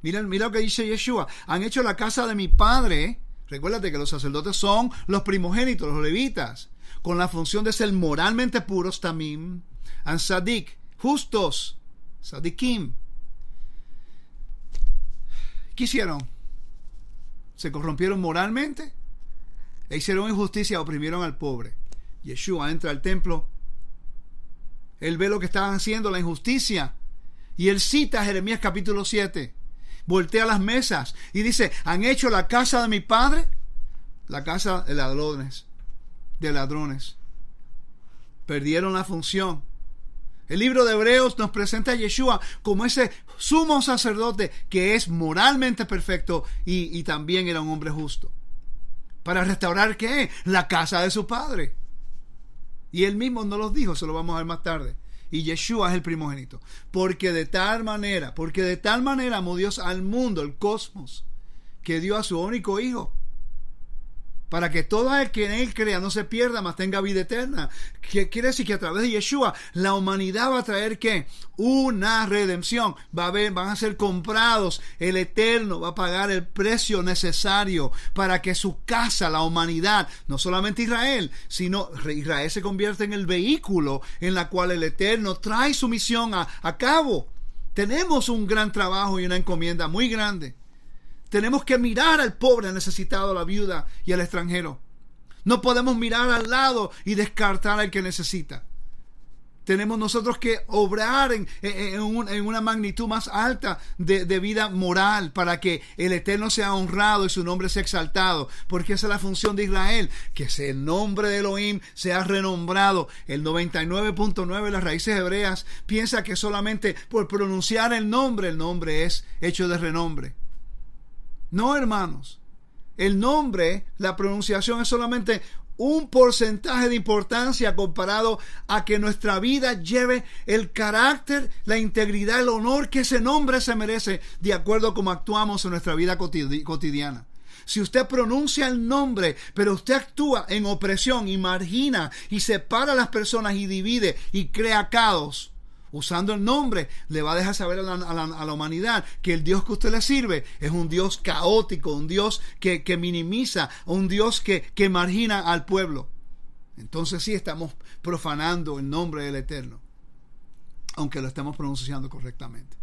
Mira lo que dice Yeshua. Han hecho la casa de mi padre Recuérdate que los sacerdotes son los primogénitos, los levitas, con la función de ser moralmente puros, tamim, and sadik, justos, sadikim. ¿Qué hicieron? ¿Se corrompieron moralmente? E hicieron injusticia, oprimieron al pobre. Yeshua entra al templo. Él ve lo que estaban haciendo, la injusticia. Y él cita Jeremías capítulo 7 voltea las mesas y dice, han hecho la casa de mi padre, la casa de ladrones, de ladrones. Perdieron la función. El libro de Hebreos nos presenta a Yeshua como ese sumo sacerdote que es moralmente perfecto y, y también era un hombre justo. Para restaurar qué? La casa de su padre. Y él mismo no los dijo, se lo vamos a ver más tarde y Yeshua es el primogénito. Porque de tal manera, porque de tal manera amó Dios al mundo, el cosmos, que dio a su único hijo para que todo el que en él crea no se pierda, mas tenga vida eterna. ¿Qué quiere decir que a través de Yeshua la humanidad va a traer qué? Una redención. Va a haber, van a ser comprados. El Eterno va a pagar el precio necesario para que su casa, la humanidad, no solamente Israel, sino Israel se convierta en el vehículo en la cual el Eterno trae su misión a cabo. Tenemos un gran trabajo y una encomienda muy grande. Tenemos que mirar al pobre, al necesitado, a la viuda y al extranjero. No podemos mirar al lado y descartar al que necesita. Tenemos nosotros que obrar en, una magnitud más alta de, de, vida moral para que el Eterno sea honrado y su nombre sea exaltado. Porque esa es la función de Israel, que el nombre de Elohim sea renombrado. El 99.9 de las raíces hebreas piensa que solamente por pronunciar el nombre, el nombre es hecho de renombre. No, hermanos. El nombre, la pronunciación es solamente un porcentaje de importancia comparado a que nuestra vida lleve el carácter, la integridad, el honor que ese nombre se merece de acuerdo a cómo actuamos en nuestra vida cotidiana. Si usted pronuncia el nombre, pero usted actúa en opresión y margina y separa a las personas y divide y crea caos, usando el nombre, le va a dejar saber a la, humanidad que el Dios que usted le sirve es un Dios caótico, un Dios que, minimiza, un Dios que, que margina al pueblo. Entonces sí estamos profanando el nombre del Eterno, aunque lo estemos pronunciando correctamente.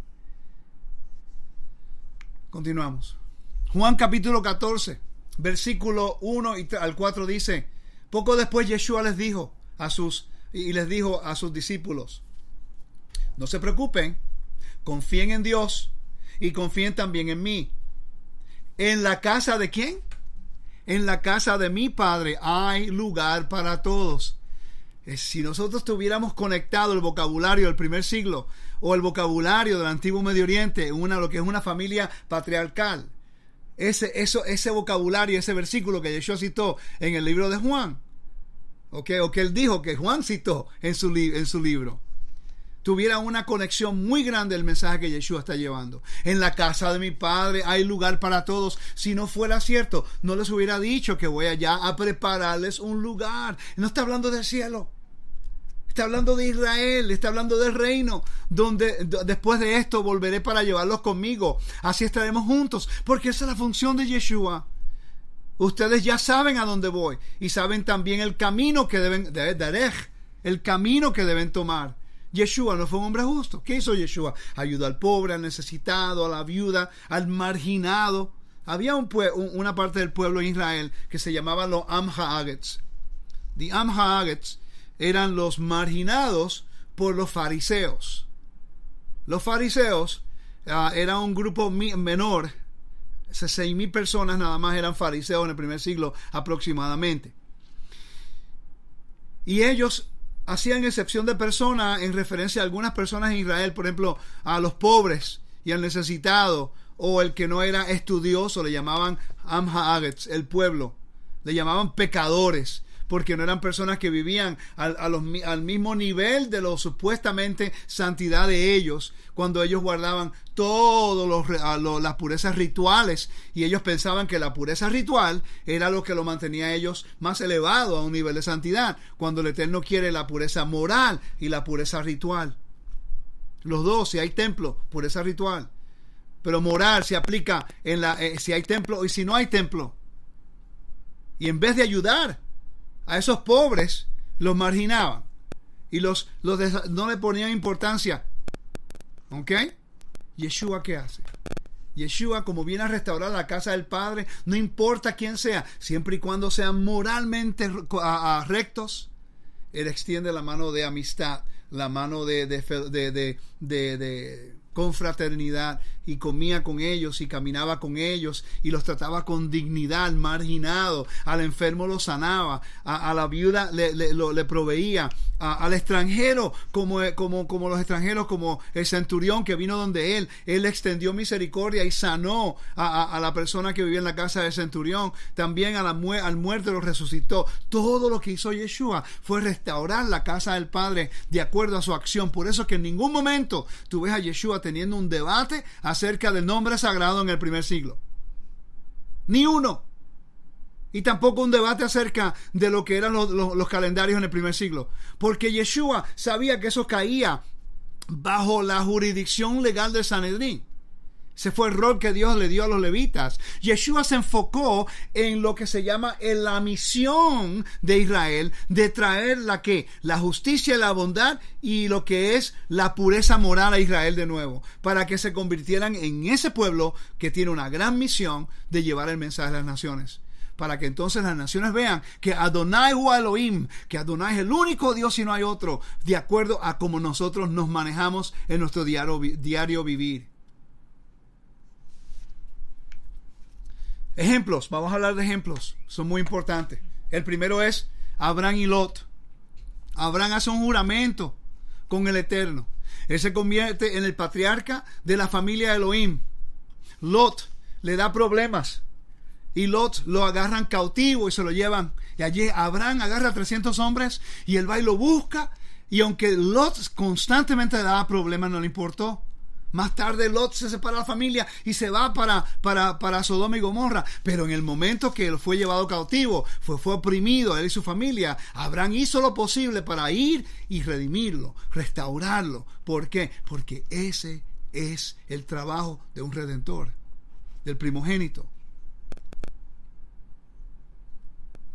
Continuamos. Juan capítulo 14, versículo 1 y al 4 dice, poco después Yeshua les dijo a sus y les dijo a sus discípulos, no se preocupen, confíen en Dios y confíen también en mí. ¿En la casa de quién? En la casa de mi Padre hay lugar para todos. Eh, si nosotros tuviéramos conectado el vocabulario del primer siglo o el vocabulario del antiguo Medio Oriente en una, lo que es una familia patriarcal, ese, eso, ese vocabulario, ese versículo que Yeshua citó en el libro de Juan, o que él dijo que Juan citó en su, en su libro, tuviera una conexión muy grande el mensaje que Yeshua está llevando. En la casa de mi padre hay lugar para todos. Si no fuera cierto, no les hubiera dicho que voy allá a prepararles un lugar. No está hablando del cielo. Está hablando de Israel, está hablando del reino, donde después de esto volveré para llevarlos conmigo. Así estaremos juntos, porque esa es la función de Yeshua. Ustedes ya saben a dónde voy y saben también el camino que deben, de, el camino que deben tomar. Yeshua no fue un hombre justo. ¿Qué hizo Yeshua? Ayudó al pobre, al necesitado, a la viuda, al marginado. Había un una parte del pueblo de Israel que se llamaba los Amhagets. The Amhagets eran los marginados por los fariseos. Los fariseos uh, eran un grupo menor, seis mil personas nada más eran fariseos en el primer siglo aproximadamente. Y ellos hacían excepción de personas en referencia a algunas personas en Israel, por ejemplo, a los pobres y al necesitado, o el que no era estudioso, le llamaban Amhagets, el pueblo, le llamaban pecadores porque no eran personas que vivían al, mismo nivel de lo supuestamente santidad de ellos, cuando ellos guardaban todas las purezas rituales y ellos pensaban que la pureza ritual era lo que lo mantenía a ellos más elevado a un nivel de santidad, cuando el Eterno quiere la pureza moral y la pureza ritual. Los dos, si hay templo, pureza ritual. Pero moral se aplica en la eh, si hay templo y si no hay templo. Y en vez de ayudar a esos pobres los marginaban y los, los no le ponían importancia. ¿Ok? Yeshua, ¿qué hace? Yeshua, como viene a restaurar la casa del Padre, no importa quién sea, siempre y cuando sean moralmente rectos, Él extiende la mano de amistad, la mano de, de, de, de confraternidad comía con ellos y caminaba con ellos y los trataba con dignidad, marginado, al enfermo lo sanaba, a, la viuda le, proveía, al extranjero como, como, como los extranjeros, como el centurión que vino donde él, él extendió misericordia y sanó a, la persona que vivía en la casa del centurión, también a la al muerto lo resucitó. Todo lo que hizo Yeshua fue restaurar la casa del Padre de acuerdo a su acción. Por eso que en ningún momento tú ves a Yeshua teniendo un debate del nombre sagrado en el primer siglo. Ni uno. Y tampoco un debate acerca de lo que eran los, calendarios en el primer siglo. Porque Yeshua sabía que eso caía bajo la jurisdicción legal de Sanedrín. Ese fue el rol que Dios le dio a los levitas. Yeshua se enfocó en lo que se llama en la misión de Israel de traer la que la justicia y la bondad y lo que es la pureza moral a Israel de nuevo, para que se convirtieran en ese pueblo que tiene una gran misión de llevar el mensaje a las naciones para que entonces las naciones vean que Adonai o Elohim, que Adonai es el único Dios y no hay otro, de acuerdo a cómo nosotros nos manejamos en nuestro diario vivir. Ejemplos, vamos a hablar de ejemplos, son muy importantes. El primero es Abraham y Lot. Abraham hace un juramento con el Eterno. Él se convierte en el patriarca de la familia de Elohim. Lot le da problemas y Lot lo agarran cautivo y se lo llevan. Y allí Abraham agarra a 300 hombres y él va y lo busca. Y aunque Lot constantemente le daba problemas, no le importó. Más tarde Lot se separa de la familia y se va para, para, para, Sodoma y Gomorra. Pero en el momento que él fue llevado cautivo, fue, fue oprimido, él y su familia, Abraham hizo lo posible para ir y redimirlo, restaurarlo. ¿Por qué? Porque ese es el trabajo de un redentor, del primogénito.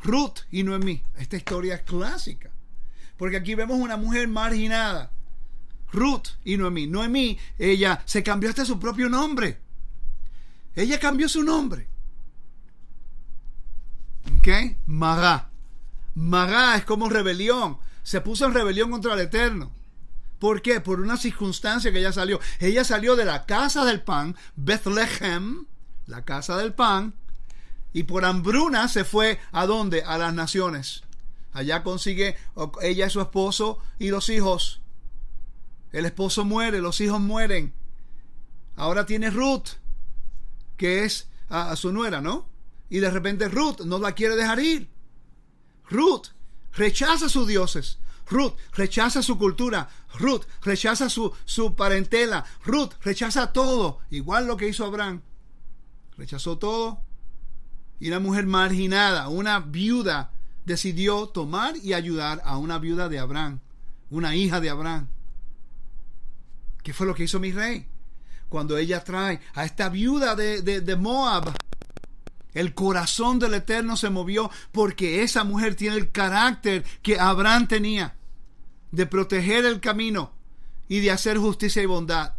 Ruth y Noemí. Esta historia es clásica. Porque aquí vemos una mujer marginada Ruth y Noemí. Noemí, ella se cambió hasta su propio nombre. Ella cambió su nombre. ¿Ok? Magá. Magá es como rebelión. Se puso en rebelión contra el Eterno. ¿Por qué? Por una circunstancia que ella salió. Ella salió de la casa del pan, Bethlehem, la casa del pan, y por hambruna se fue a dónde? A las naciones. Allá consigue ella y su esposo y los hijos. El esposo muere, los hijos mueren. Ahora tiene Ruth, que es a, su nuera, ¿no? Y de repente Ruth no la quiere dejar ir. Ruth rechaza a sus dioses. Ruth rechaza su cultura. Ruth rechaza su, su parentela. Ruth rechaza todo. Igual lo que hizo Abraham. Rechazó todo. Y una mujer marginada, una viuda, decidió tomar y ayudar a una viuda de Abraham, una hija de Abraham. ¿Qué fue lo que hizo mi rey? Cuando ella trae a esta viuda de, Moab el corazón del Eterno se movió porque esa mujer tiene el carácter que Abraham tenía de proteger el camino y de hacer justicia y bondad.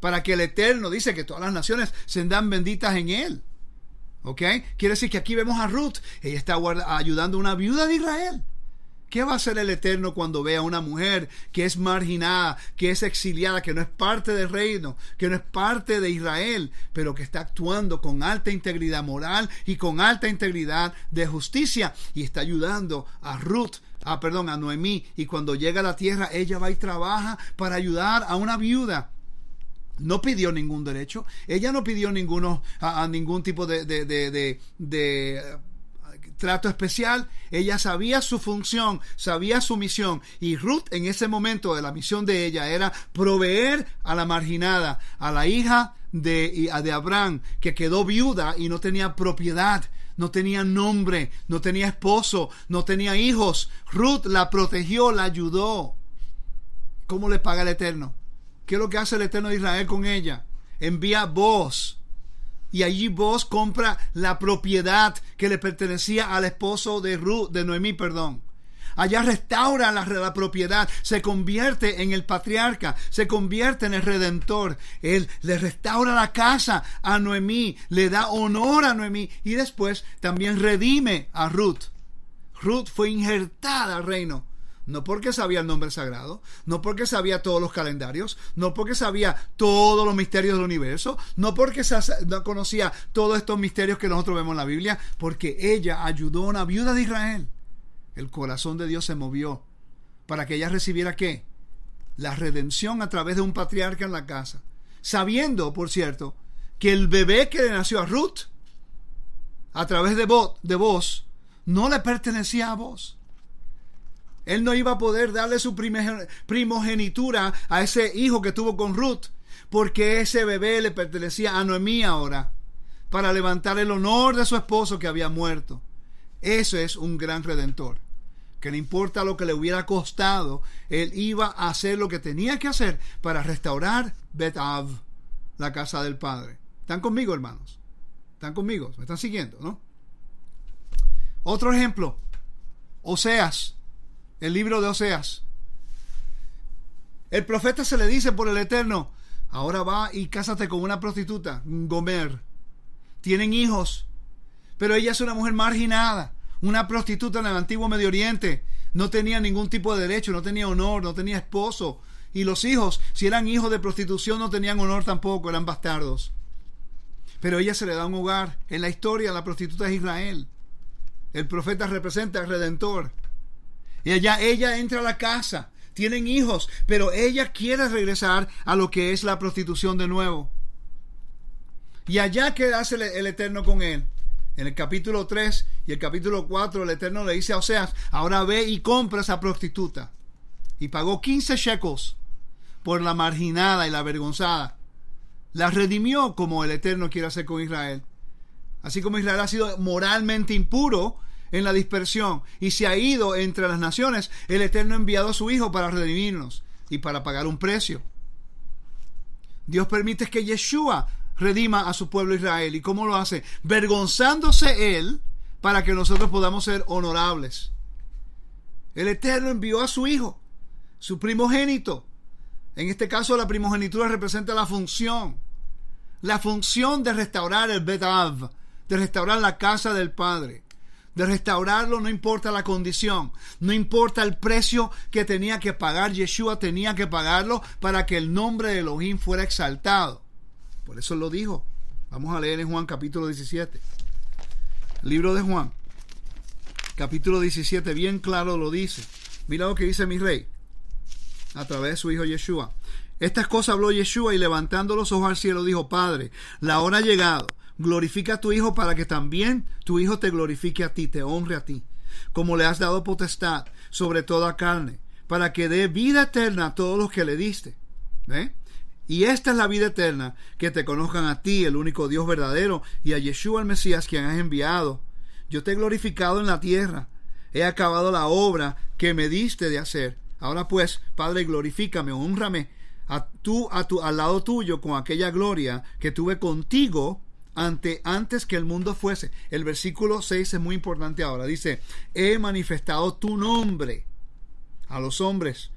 Para que el Eterno dice que todas las naciones se dan benditas en él. ¿Ok? Quiere decir que aquí vemos a Ruth. Ella está ayudando a una viuda de Israel. ¿Qué va a hacer el Eterno cuando vea a una mujer que es marginada, que es exiliada, que no es parte del reino, que no es parte de Israel, pero que está actuando con alta integridad moral y con alta integridad de justicia y está ayudando a Ruth ah, perdón, a Noemí, y cuando llega a la tierra, ella va y trabaja para ayudar a una viuda. No pidió ningún derecho, ella no pidió ninguno, a, ningún tipo de, de, de, de trato especial, ella sabía su función, sabía su misión y Ruth en ese momento de la misión de ella era proveer a la marginada, a la hija de, de Abraham que quedó viuda y no tenía propiedad, no tenía nombre, no tenía esposo, no tenía hijos. Ruth la protegió, la ayudó. ¿Cómo le paga el Eterno? ¿Qué es lo que hace el Eterno de Israel con ella? Envía voz y allí vos compra la propiedad que le pertenecía al esposo de Ruth, de Noemí, perdón. Allá restaura la, la, propiedad, se convierte en el patriarca, se convierte en el redentor. Él le restaura la casa a Noemí, le da honor a Noemí y después también redime a Ruth. Ruth fue injertada al reino no porque sabía el nombre sagrado, no porque sabía todos los calendarios, no porque sabía todos los misterios del universo, no porque no conocía todos estos misterios que nosotros vemos en la Biblia, porque ella ayudó a una viuda de Israel. El corazón de Dios se movió para que ella recibiera qué? La redención a través de un patriarca en la casa. Sabiendo, por cierto, que el bebé que le nació a Ruth, a través de, vos, de vos, no le pertenecía a vos él no iba a poder darle su primogenitura a ese hijo que tuvo con Ruth, porque ese bebé le pertenecía a Noemí ahora, para levantar el honor de su esposo que había muerto. Eso es un gran redentor, que no importa lo que le hubiera costado, él iba a hacer lo que tenía que hacer para restaurar Betav, la casa del Padre. ¿Están conmigo, hermanos? ¿Están conmigo? ¿Me están siguiendo, no? Otro ejemplo, Oseas el libro de Oseas. El profeta se le dice por el Eterno, ahora va y cásate con una prostituta, Gomer. Tienen hijos, pero ella es una mujer marginada, una prostituta en el antiguo Medio Oriente. No tenía ningún tipo de derecho, no tenía honor, no tenía esposo. Y los hijos, si eran hijos de prostitución, no tenían honor tampoco, eran bastardos. Pero ella se le da un hogar. En la historia, la prostituta es Israel. El profeta representa al Redentor. Allá ella entra a la casa, tienen hijos, pero ella quiere regresar a lo que es la prostitución de nuevo. Y allá que hace el, Eterno con él. En el capítulo 3 y el capítulo 4 el Eterno le dice a Oseas, ahora ve y compra esa prostituta. Y pagó 15 shekels por la marginada y la avergonzada. La redimió como el Eterno quiere hacer con Israel. Así como Israel ha sido moralmente impuro, en la dispersión y se ha ido entre las naciones, el Eterno ha enviado a su Hijo para redimirnos y para pagar un precio. Dios permite que Yeshua redima a su pueblo Israel. ¿Y cómo lo hace? Vergonzándose Él para que nosotros podamos ser honorables. El Eterno envió a su Hijo, su primogénito. En este caso la primogenitura representa la función. La función de restaurar el Betav, de restaurar la casa del Padre de restaurarlo, no importa la condición, no importa el precio que tenía que pagar, Yeshua tenía que pagarlo para que el nombre de Elohim fuera exaltado. Por eso lo dijo. Vamos a leer en Juan capítulo 17. libro de Juan, capítulo 17, bien claro lo dice. Mira lo que dice mi rey a través de su hijo Yeshua. Estas cosas habló Yeshua y levantando los ojos al cielo dijo, Padre, la hora ha llegado glorifica a tu Hijo para que también tu Hijo te glorifique a ti, te honre a ti. como le has dado potestad sobre toda carne, para que dé vida eterna a todos los que le diste. Y esta es la vida eterna, que te conozcan a ti, el único Dios verdadero, y a Yeshua el Mesías, quien has enviado. Yo te he glorificado en la tierra, he acabado la obra que me diste de hacer. Ahora pues, Padre, glorifícame, honrame a tú a tu al lado tuyo con aquella gloria que tuve contigo ante antes que el mundo fuese. El versículo 6 es muy importante ahora. Dice, "He manifestado tu nombre a los hombres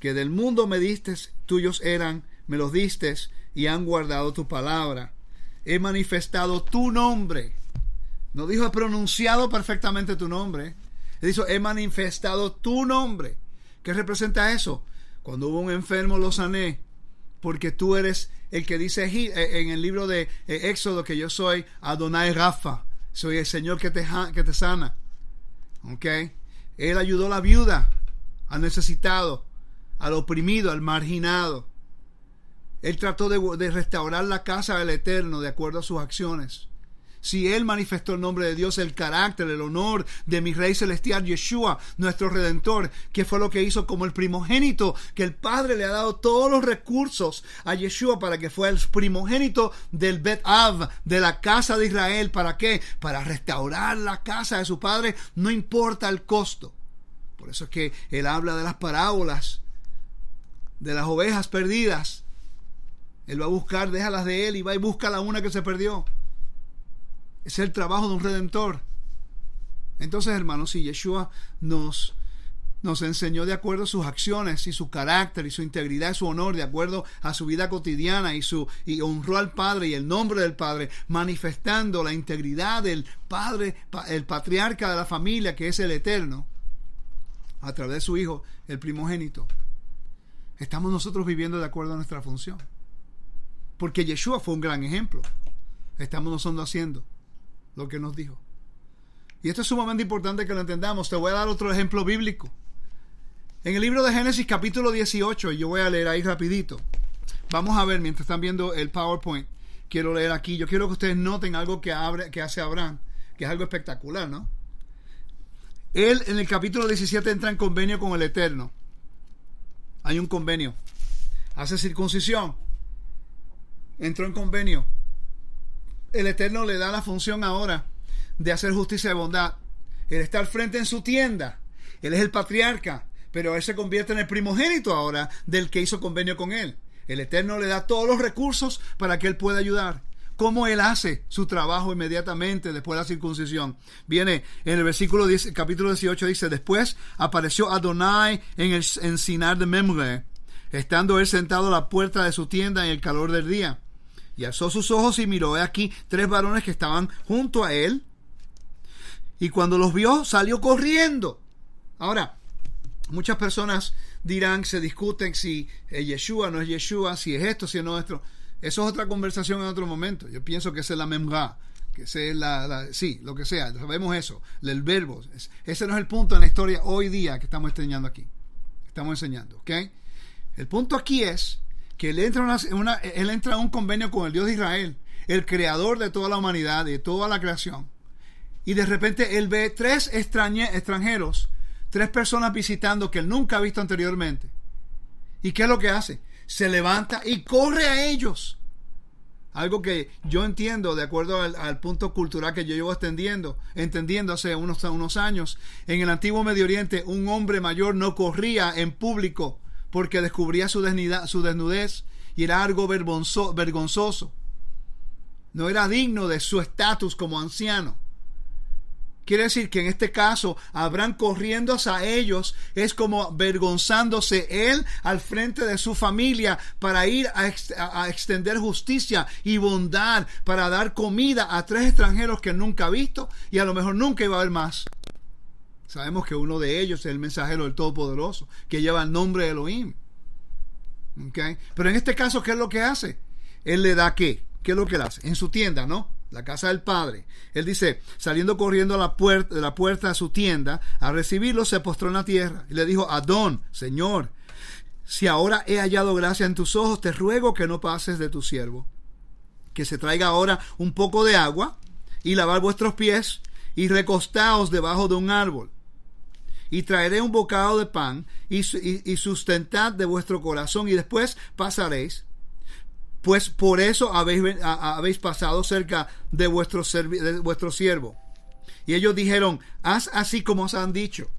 que del mundo me diste, tuyos eran, me los diste y han guardado tu palabra. He manifestado tu nombre." No dijo he pronunciado perfectamente tu nombre. Dijo, he manifestado tu nombre. ¿Qué representa eso? Cuando hubo un enfermo lo sané, porque tú eres el que dice eh, en el libro de eh, Éxodo que yo soy Adonai Rafa, soy el Señor que te, que te sana. ¿Ok? Él ayudó a la viuda, al necesitado, al oprimido, al marginado. Él trató de, de restaurar la casa del Eterno de acuerdo a sus acciones si Él manifestó el nombre de Dios, el carácter, el honor de mi Rey Celestial, Yeshua, nuestro Redentor, que fue lo que hizo como el primogénito, que el Padre le ha dado todos los recursos a Yeshua para que fuera el primogénito del Bet Av, de la casa de Israel. ¿Para qué? Para restaurar la casa de su Padre, no importa el costo. Por eso es que Él habla de las parábolas, de las ovejas perdidas. Él va a buscar, déjalas de Él y va y busca la una que se perdió. Es el trabajo de un redentor. Entonces, hermanos, si Yeshua nos, nos enseñó de acuerdo a sus acciones y su carácter y su integridad y su honor, de acuerdo a su vida cotidiana y, su, y honró al Padre y el nombre del Padre, manifestando la integridad del Padre, el patriarca de la familia, que es el Eterno, a través de su Hijo, el primogénito. Estamos nosotros viviendo de acuerdo a nuestra función. Porque Yeshua fue un gran ejemplo. Estamos nosotros haciendo lo que nos dijo. Y esto es sumamente importante que lo entendamos. Te voy a dar otro ejemplo bíblico. En el libro de Génesis capítulo 18, y yo voy a leer ahí rapidito. Vamos a ver mientras están viendo el PowerPoint. Quiero leer aquí. Yo quiero que ustedes noten algo que, que hace Abraham, que es algo espectacular, ¿no? Él en el capítulo 17 entra en convenio con el Eterno. Hay un convenio. Hace circuncisión. Entró en convenio el Eterno le da la función ahora de hacer justicia y bondad. Él está al frente en su tienda. Él es el patriarca, pero él se convierte en el primogénito ahora del que hizo convenio con él. El Eterno le da todos los recursos para que él pueda ayudar. ¿Cómo él hace su trabajo inmediatamente después de la circuncisión? Viene en el versículo 10, capítulo 18, dice, después apareció Adonai en el encinar de Memre, estando él sentado a la puerta de su tienda en el calor del día. Y alzó sus ojos y miró aquí tres varones que estaban junto a él. Y cuando los vio, salió corriendo. Ahora, muchas personas dirán, se discuten si es Yeshua, no es Yeshua, si es esto, si es no esto. Eso es otra conversación en otro momento. Yo pienso que es la memra, que es la, sí, lo que sea, sabemos eso, el verbo. Ese no es el punto en la historia hoy día que estamos enseñando aquí. Estamos enseñando, ¿ok? El punto aquí es que él entra, una, a un convenio con el Dios de Israel, el creador de toda la humanidad, de toda la creación. Y de repente él ve tres extranjeros, tres personas visitando que él nunca ha visto anteriormente. ¿Y qué es lo que hace? Se levanta y corre a ellos. Algo que yo entiendo, de acuerdo al, punto cultural que yo llevo extendiendo, entendiendo hace unos, unos años. En el antiguo Medio Oriente, un hombre mayor no corría en público porque descubría su, su desnudez y era algo vergonzoso. No era digno de su estatus como anciano. Quiere decir que en este caso habrán corriendo hacia ellos, es como avergonzándose él al frente de su familia para ir a, a, extender justicia y bondad, para dar comida a tres extranjeros que nunca ha visto y a lo mejor nunca iba a ver más. Sabemos que uno de ellos es el mensajero del Todopoderoso, que lleva el nombre de Elohim. Pero en este caso, ¿qué es lo que hace? Él le da qué? ¿Qué es lo que él hace? En su tienda, ¿no? La casa del padre. Él dice, saliendo corriendo a la puerta, de la puerta de su tienda, a recibirlo se postró en la tierra y le dijo, Adón, Señor, si ahora he hallado gracia en tus ojos, te ruego que no pases de tu siervo, que se traiga ahora un poco de agua y lavar vuestros pies y recostaos debajo de un árbol. Y traeré un bocado de pan y, sustentad de vuestro corazón y después pasaréis. Pues por eso habéis, habéis pasado cerca de vuestro, de vuestro siervo. Y ellos dijeron, haz así como os han dicho.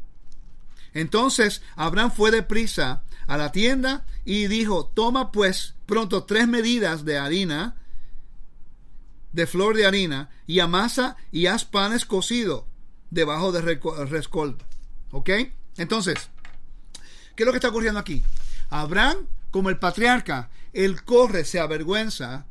Entonces Abraham fue de prisa a la tienda y dijo, toma pues pronto tres medidas de harina, de flor de harina, y amasa y haz panes cocidos debajo de rescoldo. ¿Ok? Entonces, ¿qué es lo que está ocurriendo aquí? Abraham, como el patriarca, él corre, se avergüenza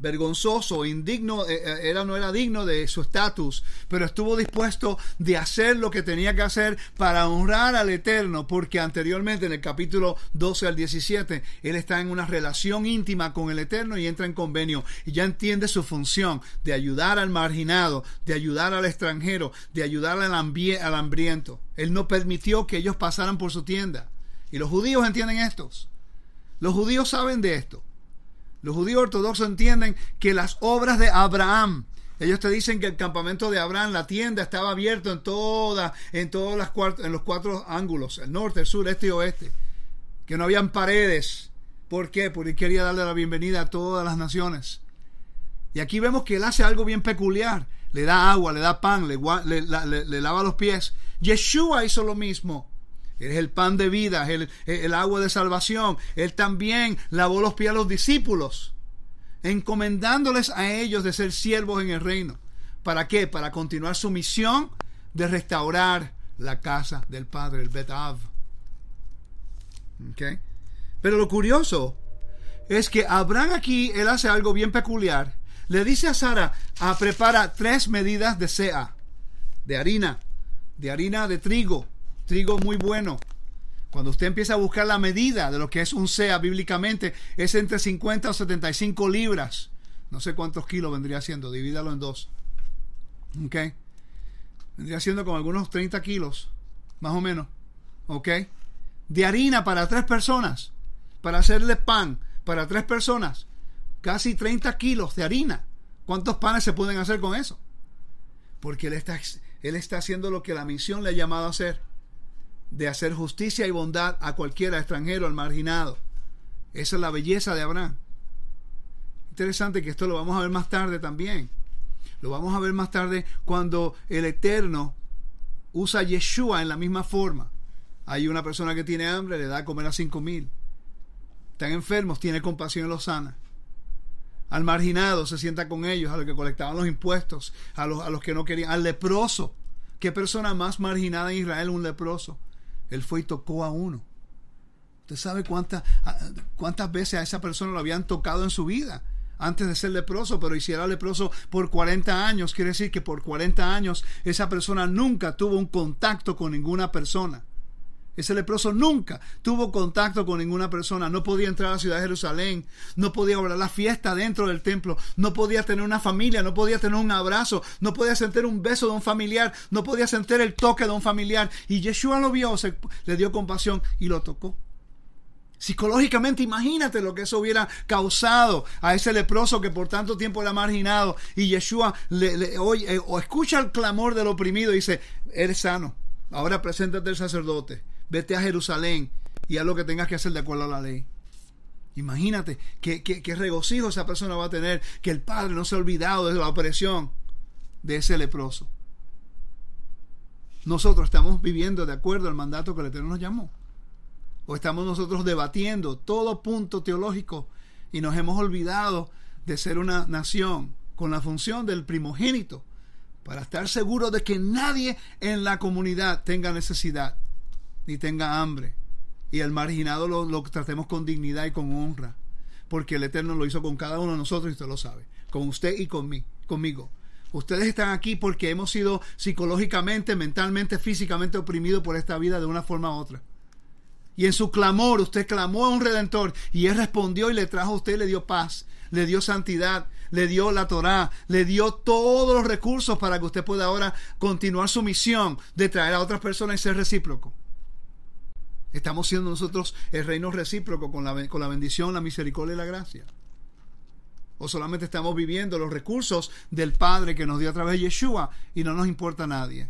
vergonzoso, indigno, eh, eh, era, no era digno de su estatus, pero estuvo dispuesto de hacer lo que tenía que hacer para honrar al Eterno, porque anteriormente en el capítulo 12 al 17, él está en una relación íntima con el Eterno y entra en convenio y ya entiende su función de ayudar al marginado, de ayudar al extranjero, de ayudar al, al hambriento. Él no permitió que ellos pasaran por su tienda. Y los judíos entienden estos. Los judíos saben de esto. Los judíos ortodoxos entienden que las obras de Abraham, ellos te dicen que el campamento de Abraham, la tienda, estaba abierto en todas, en todas las en los cuatro ángulos, el norte, el sur, este y oeste, que no habían paredes. ¿Por qué? Porque quería darle la bienvenida a todas las naciones. Y aquí vemos que él hace algo bien peculiar. Le da agua, le da pan, le, le, le lava los pies. Yeshua hizo lo mismo. Él es el pan de vida, es el, agua de salvación. Él también lavó los pies a los discípulos, encomendándoles a ellos de ser siervos en el reino. ¿Para qué? Para continuar su misión de restaurar la casa del Padre, el Betav. ¿Okay? Pero lo curioso es que Abraham aquí, él hace algo bien peculiar. Le dice a Sara, a prepara tres medidas de sea, de harina, de harina de trigo, trigo muy bueno. Cuando usted empieza a buscar la medida de lo que es un SEA bíblicamente, es entre 50 o 75 libras. No sé cuántos kilos vendría siendo, divídalo en dos. ¿Ok? Vendría siendo como algunos 30 kilos, más o menos. ¿Ok? De harina para tres personas, para hacerle pan para tres personas. Casi 30 kilos de harina. ¿Cuántos panes se pueden hacer con eso? Porque él está, él está haciendo lo que la misión le ha llamado a hacer de hacer justicia y bondad a cualquiera extranjero, al marginado. Esa es la belleza de Abraham. Interesante que esto lo vamos a ver más tarde también. Lo vamos a ver más tarde cuando el Eterno usa a Yeshua en la misma forma. Hay una persona que tiene hambre, le da a comer a cinco mil. Están enfermos, tiene compasión y los sana. Al marginado se sienta con ellos, a los que colectaban los impuestos, a los, a los que no querían, al leproso. ¿Qué persona más marginada en Israel? Un leproso él fue y tocó a uno. ¿Usted sabe cuántas, cuántas veces a esa persona lo habían tocado en su vida? antes de ser leproso, pero hiciera leproso por 40 años, quiere decir que por 40 años esa persona nunca tuvo un contacto con ninguna persona. Ese leproso nunca tuvo contacto con ninguna persona, no podía entrar a la ciudad de Jerusalén, no podía obrar la fiesta dentro del templo, no podía tener una familia, no podía tener un abrazo, no podía sentir un beso de un familiar, no podía sentir el toque de un familiar. Y Yeshua lo vio, le dio compasión y lo tocó. Psicológicamente, imagínate lo que eso hubiera causado a ese leproso que por tanto tiempo era marginado. Y Yeshua le, oye, o escucha el clamor del oprimido y dice, eres sano, ahora preséntate al sacerdote vete a Jerusalén y haz lo que tengas que hacer de acuerdo a la ley. Imagínate qué, qué, regocijo esa persona va a tener, que el Padre no se ha olvidado de la opresión de ese leproso. Nosotros estamos viviendo de acuerdo al mandato que el Eterno nos llamó. O estamos nosotros debatiendo todo punto teológico y nos hemos olvidado de ser una nación con la función del primogénito para estar seguros de que nadie en la comunidad tenga necesidad ni tenga hambre. Y al marginado lo, tratemos con dignidad y con honra. Porque el Eterno lo hizo con cada uno de nosotros y usted lo sabe. Con usted y con mí, conmigo. Ustedes están aquí porque hemos sido psicológicamente, mentalmente, físicamente oprimidos por esta vida de una forma u otra. Y en su clamor, usted clamó a un redentor y él respondió y le trajo a usted, le dio paz, le dio santidad, le dio la Torá, le dio todos los recursos para que usted pueda ahora continuar su misión de traer a otras personas y ser recíproco. Estamos siendo nosotros el reino recíproco con la, con la bendición, la misericordia y la gracia. o solamente estamos viviendo los recursos del Padre que nos dio a través de Yeshua y no nos importa a nadie.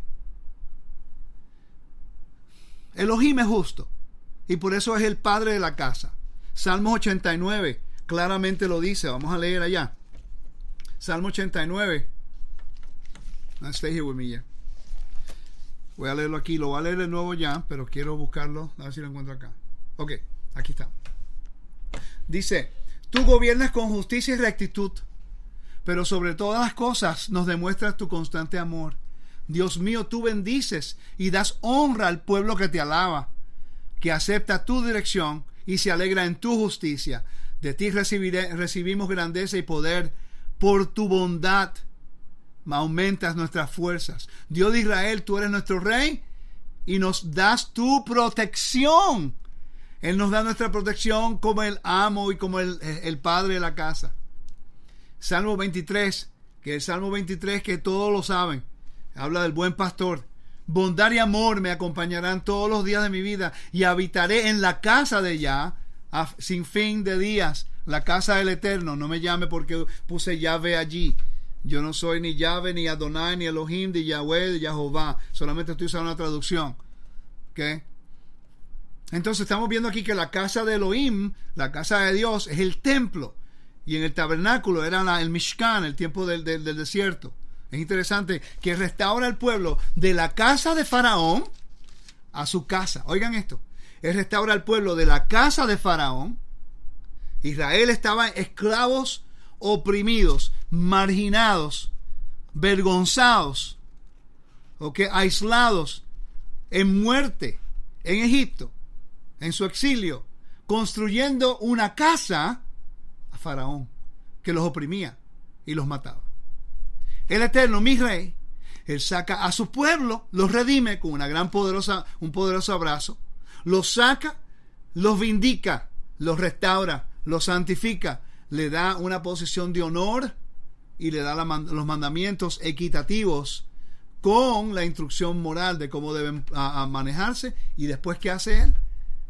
Elohim es justo y por eso es el Padre de la casa. Salmo 89 claramente lo dice, vamos a leer allá. Salmo 89. Stay here with me. Voy a leerlo aquí, lo voy a leer de nuevo ya, pero quiero buscarlo, a ver si lo encuentro acá. Ok, aquí está. Dice, tú gobiernas con justicia y rectitud, pero sobre todas las cosas nos demuestras tu constante amor. Dios mío, tú bendices y das honra al pueblo que te alaba, que acepta tu dirección y se alegra en tu justicia. De ti recibimos grandeza y poder por tu bondad aumentas nuestras fuerzas. Dios de Israel, tú eres nuestro rey y nos das tu protección. Él nos da nuestra protección como el amo y como el, el padre de la casa. Salmo 23, que el Salmo 23 que todos lo saben, habla del buen pastor. Bondad y amor me acompañarán todos los días de mi vida y habitaré en la casa de Yah sin fin de días, la casa del Eterno. No me llame porque puse llave allí. Yo no soy ni llave, ni Adonai, ni Elohim, ni Yahweh, ni Jehová. Solamente estoy usando una traducción. ¿Ok? Entonces estamos viendo aquí que la casa de Elohim, la casa de Dios, es el templo. Y en el tabernáculo era el Mishkan, el tiempo del, del desierto. Es interesante que restaura el pueblo de la casa de Faraón a su casa. Oigan esto. Él restaura al pueblo de la casa de Faraón. Israel estaba esclavos oprimidos, marginados, vergonzados, aislados, en muerte, en Egipto, en su exilio, construyendo una casa a Faraón que los oprimía y los mataba. El Eterno, mi rey, él saca a su pueblo, los redime con una gran poderosa, un poderoso abrazo, los saca, los vindica, los restaura, los santifica, le da una posición de honor y le da los mandamientos equitativos con la instrucción moral de cómo deben manejarse y después qué hace él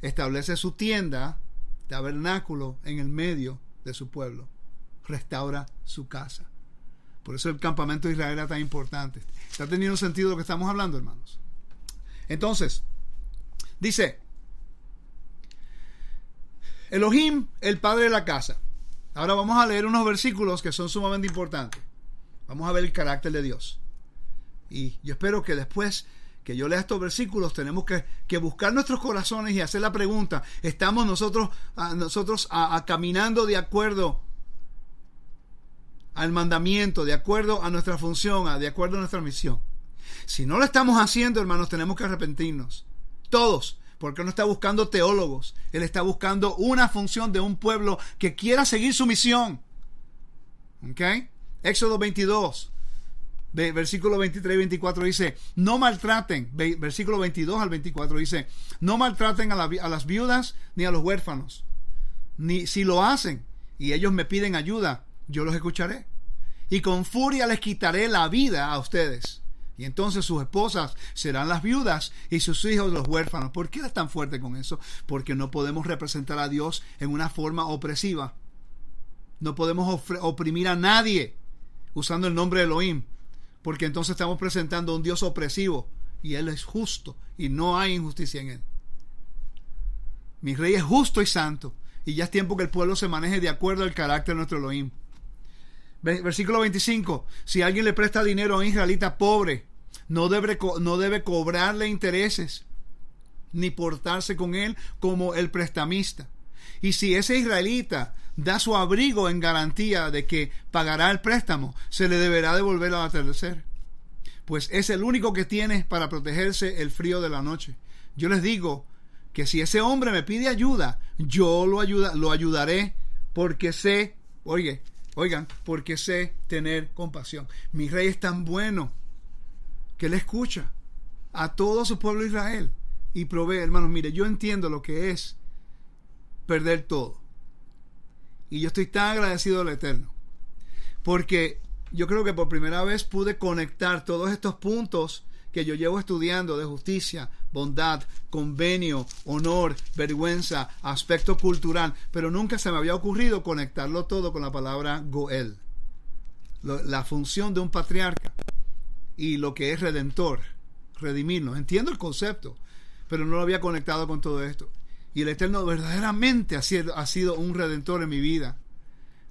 establece su tienda tabernáculo en el medio de su pueblo. Restaura su casa. Por eso el campamento de Israel era tan importante. Está teniendo sentido lo que estamos hablando hermanos entonces dice Elohim el padre de la casa Ahora vamos a leer unos versículos que son sumamente importantes. Vamos a ver el carácter de Dios. Y yo espero que después que yo lea estos versículos tenemos que, buscar nuestros corazones y hacer la pregunta, ¿estamos nosotros, a, nosotros a, caminando de acuerdo al mandamiento, de acuerdo a nuestra función, de acuerdo a nuestra misión? Si no lo estamos haciendo, hermanos, tenemos que arrepentirnos. Todos porque no está buscando teólogos, él está buscando una función de un pueblo que quiera seguir su misión. ¿Ok? Éxodo 22, versículo 23 y 24 dice, no maltraten, versículo 22 al 24 dice, no maltraten a, a las viudas ni a los huérfanos, ni si lo hacen y ellos me piden ayuda, yo los escucharé. Y con furia les quitaré la vida a ustedes y entonces sus esposas serán las viudas y sus hijos los huérfanos. ¿Por qué es tan fuerte con eso? Porque no podemos representar a Dios en una forma opresiva. No podemos oprimir a nadie usando el nombre de Elohim. Porque entonces estamos presentando a un Dios opresivo. Y Él es justo. Y no hay injusticia en Él. Mi rey es justo y santo. Y ya es tiempo que el pueblo se maneje de acuerdo al carácter de nuestro Elohim. Versículo 25. Si alguien le presta dinero a un israelita pobre no debe, no debe cobrarle intereses ni portarse con él como el prestamista. Y si ese israelita da su abrigo en garantía de que pagará el préstamo, se le deberá devolver al atardecer. Pues es el único que tiene para protegerse el frío de la noche. Yo les digo que si ese hombre me pide ayuda, yo lo, ayuda, lo ayudaré porque sé, oye, oigan, porque sé tener compasión. Mi rey es tan bueno que Él escucha a todo su pueblo Israel y provee, hermanos, mire, yo entiendo lo que es perder todo. Y yo estoy tan agradecido al Eterno. Porque yo creo que por primera vez pude conectar todos estos puntos que yo llevo estudiando de justicia, bondad, convenio, honor, vergüenza, aspecto cultural, pero nunca se me había ocurrido conectarlo todo con la palabra Goel, la función de un patriarca y lo que es redentor, redimirnos. Entiendo el concepto, pero no lo había conectado con todo esto. Y el Eterno verdaderamente ha sido, ha sido un redentor en mi vida.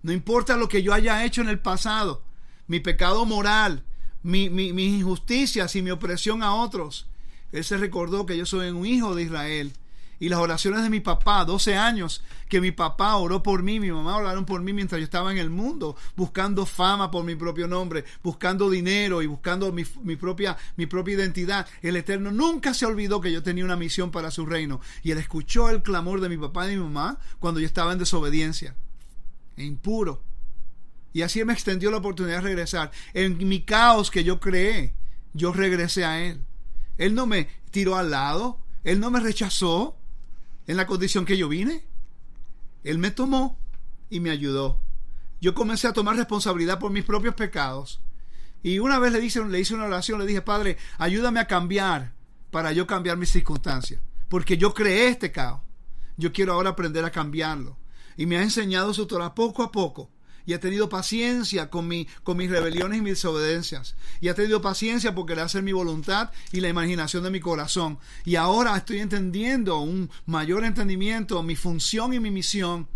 No importa lo que yo haya hecho en el pasado, mi pecado moral, mi, mi, mis injusticias y mi opresión a otros. Él se recordó que yo soy un hijo de Israel. Y las oraciones de mi papá, 12 años, que mi papá oró por mí, mi mamá oraron por mí mientras yo estaba en el mundo, buscando fama por mi propio nombre, buscando dinero y buscando mi, mi, propia, mi propia identidad. El Eterno nunca se olvidó que yo tenía una misión para su reino. Y él escuchó el clamor de mi papá y mi mamá cuando yo estaba en desobediencia, e impuro. Y así me extendió la oportunidad de regresar. En mi caos que yo creé, yo regresé a Él. Él no me tiró al lado, Él no me rechazó en la condición que yo vine. Él me tomó y me ayudó. Yo comencé a tomar responsabilidad por mis propios pecados. Y una vez le hice, una oración, le dije, Padre, ayúdame a cambiar para yo cambiar mis circunstancias. Porque yo creé este caos. Yo quiero ahora aprender a cambiarlo. Y me ha enseñado su Torah poco a poco y ha tenido paciencia con, mi, con mis rebeliones y mis desobediencias. Y ha tenido paciencia porque le hace mi voluntad y la imaginación de mi corazón. Y ahora estoy entendiendo un mayor entendimiento, mi función y mi misión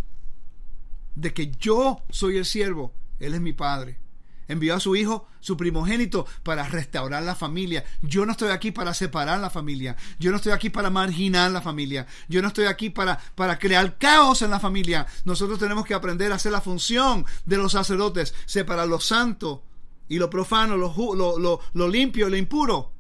de que yo soy el siervo, Él es mi Padre. Envió a su hijo, su primogénito, para restaurar la familia. Yo no estoy aquí para separar la familia. Yo no estoy aquí para marginar la familia. Yo no estoy aquí para, para crear caos en la familia. Nosotros tenemos que aprender a hacer la función de los sacerdotes, separar lo santo y lo profano, lo, lo, lo, lo limpio y lo impuro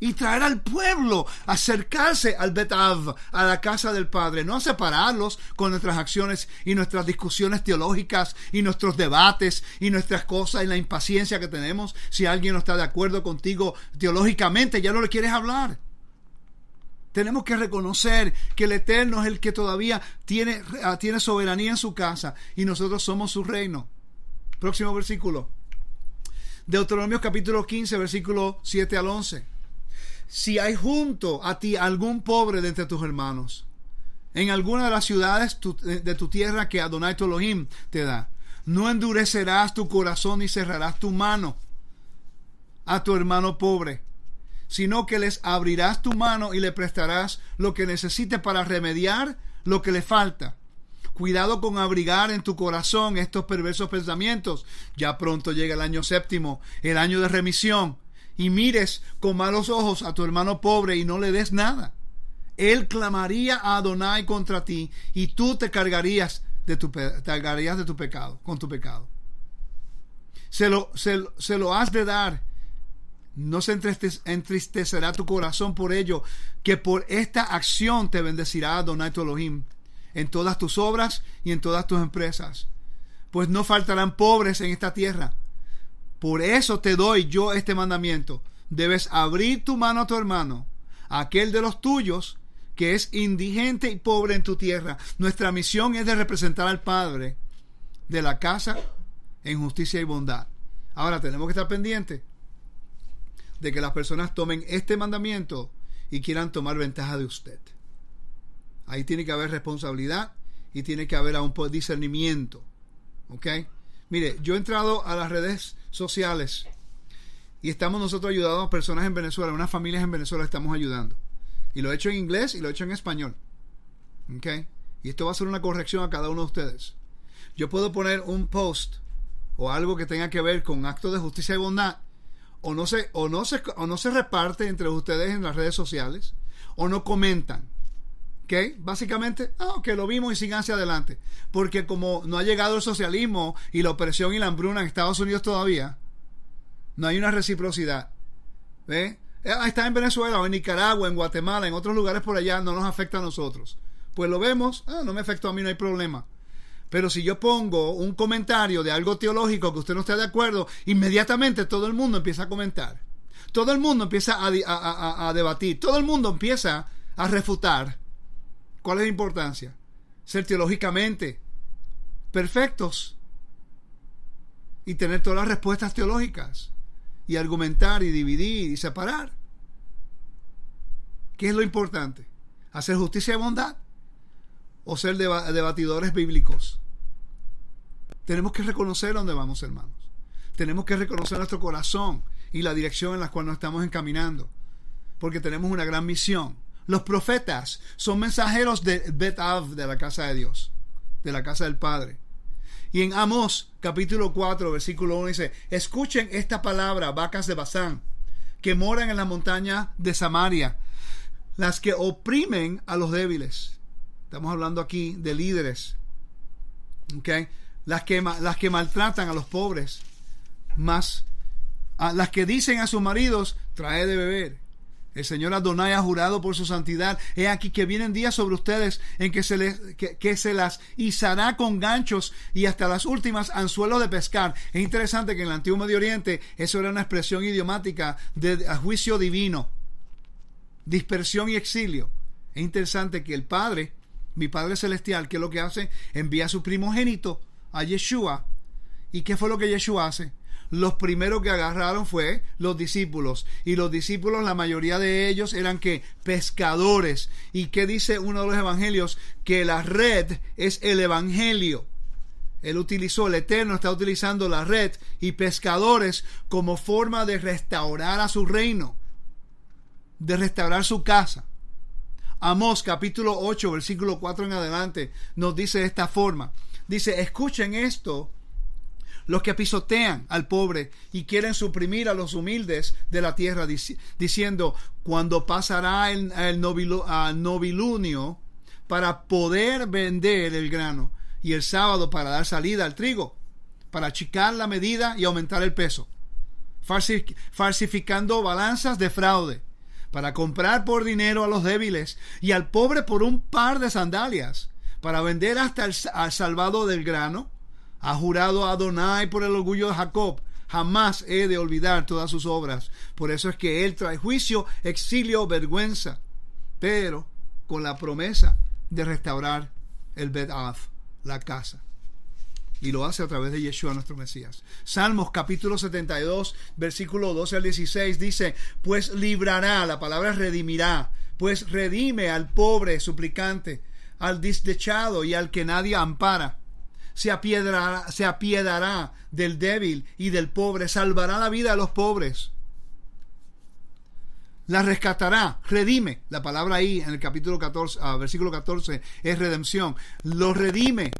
y traer al pueblo, acercarse al Betav, a la casa del Padre, no a separarlos con nuestras acciones y nuestras discusiones teológicas y nuestros debates y nuestras cosas y la impaciencia que tenemos. Si alguien no está de acuerdo contigo teológicamente, ya no le quieres hablar. Tenemos que reconocer que el Eterno es el que todavía tiene, ah, tiene soberanía en su casa y nosotros somos su reino. Próximo versículo. Deuteronomio capítulo 15, versículo 7 al 11 si hay junto a ti algún pobre de entre tus hermanos, en alguna de las ciudades de tu tierra que Adonai tu Elohim te da, no endurecerás tu corazón y cerrarás tu mano a tu hermano pobre, sino que les abrirás tu mano y le prestarás lo que necesite para remediar lo que le falta. Cuidado con abrigar en tu corazón estos perversos pensamientos. Ya pronto llega el año séptimo, el año de remisión y mires con malos ojos a tu hermano pobre y no le des nada. Él clamaría a Adonai contra ti y tú te cargarías de tu, cargarías de tu pecado, con tu pecado. Se lo, se, se lo has de dar. No se entristecerá tu corazón por ello, que por esta acción te bendecirá Adonai tu Elohim en todas tus obras y en todas tus empresas. Pues no faltarán pobres en esta tierra por eso te doy yo este mandamiento. Debes abrir tu mano a tu hermano, aquel de los tuyos, que es indigente y pobre en tu tierra. Nuestra misión es de representar al Padre de la casa en justicia y bondad. Ahora tenemos que estar pendientes de que las personas tomen este mandamiento y quieran tomar ventaja de usted. Ahí tiene que haber responsabilidad y tiene que haber un discernimiento. ¿Ok? Mire, yo he entrado a las redes sociales y estamos nosotros ayudando a personas en Venezuela, unas familias en Venezuela estamos ayudando. Y lo he hecho en inglés y lo he hecho en español. Y esto va a ser una corrección a cada uno de ustedes. Yo puedo poner un post o algo que tenga que ver con actos de justicia y bondad o no se, o no se, o no se reparte entre ustedes en las redes sociales o no comentan. ¿Ok? Básicamente, ah, que lo vimos y sigan hacia adelante. Porque como no ha llegado el socialismo y la opresión y la hambruna en Estados Unidos todavía, no hay una reciprocidad. ¿Ve? Eh, ah, está en Venezuela o en Nicaragua, en Guatemala, en otros lugares por allá, no nos afecta a nosotros. Pues lo vemos, ah, no me afectó a mí, no hay problema. Pero si yo pongo un comentario de algo teológico que usted no está de acuerdo, inmediatamente todo el mundo empieza a comentar. Todo el mundo empieza a debatir. Todo el mundo empieza a refutar. ¿Cuál es la importancia? Ser teológicamente perfectos y tener todas las respuestas teológicas. y argumentar y dividir y separar. ¿Qué es lo importante? ¿Hacer justicia y bondad? ¿O ser debatidores bíblicos? Tenemos que reconocer dónde vamos, hermanos. Tenemos que reconocer nuestro corazón y la dirección en la cual nos estamos encaminando. Porque tenemos una gran misión. Los profetas son mensajeros de Betav, de la casa de Dios, de la casa del Padre. Y en Amos capítulo 4, versículo 1 dice, escuchen esta palabra, vacas de Bazán, que moran en la montaña de Samaria, las que oprimen a los débiles. Estamos hablando aquí de líderes. ¿okay? Las, que, las que maltratan a los pobres. Más a las que dicen a sus maridos, trae de beber el Señor Adonai ha jurado por su santidad. He aquí que vienen días sobre ustedes en que se, les, que, se las izará con ganchos y hasta las últimas anzuelos de pescar. Es interesante que en el Antiguo Medio Oriente eso era una expresión idiomática de juicio divino, dispersión y exilio. Es interesante que el Padre, mi Padre Celestial, que es lo que hace, envía a su primogénito, a Yeshua. ¿Y qué fue lo que Yeshua hace? Los primeros que agarraron fue los discípulos. Y los discípulos, la mayoría de ellos eran que pescadores. ¿Y qué dice uno de los evangelios? Que la red es el evangelio. Él utilizó, el Eterno está utilizando la red y pescadores como forma de restaurar a su reino, de restaurar su casa. Amós capítulo 8, versículo 4 en adelante, nos dice de esta forma. Dice, escuchen esto, los que pisotean al pobre y quieren suprimir a los humildes de la tierra, diciendo, cuando pasará el, el novilunio para poder vender el grano y el sábado para dar salida al trigo, para achicar la medida y aumentar el peso, falsificando balanzas de fraude, para comprar por dinero a los débiles y al pobre por un par de sandalias, para vender hasta al salvado del grano ha jurado a Adonai por el orgullo de Jacob. Jamás he de olvidar todas sus obras. Por eso es que él trae juicio, exilio, vergüenza. Pero con la promesa de restaurar el Bed'af, la casa. Y lo hace a través de Yeshua, nuestro Mesías. Salmos capítulo 72, versículo 12 al 16 dice, pues librará, la palabra redimirá, pues redime al pobre suplicante, al desdechado y al que nadie ampara se apiedará, se apiedará del débil y del pobre, salvará la vida de los pobres. La rescatará, redime. La palabra ahí en el capítulo 14, ah, versículo 14 es redención. Lo redime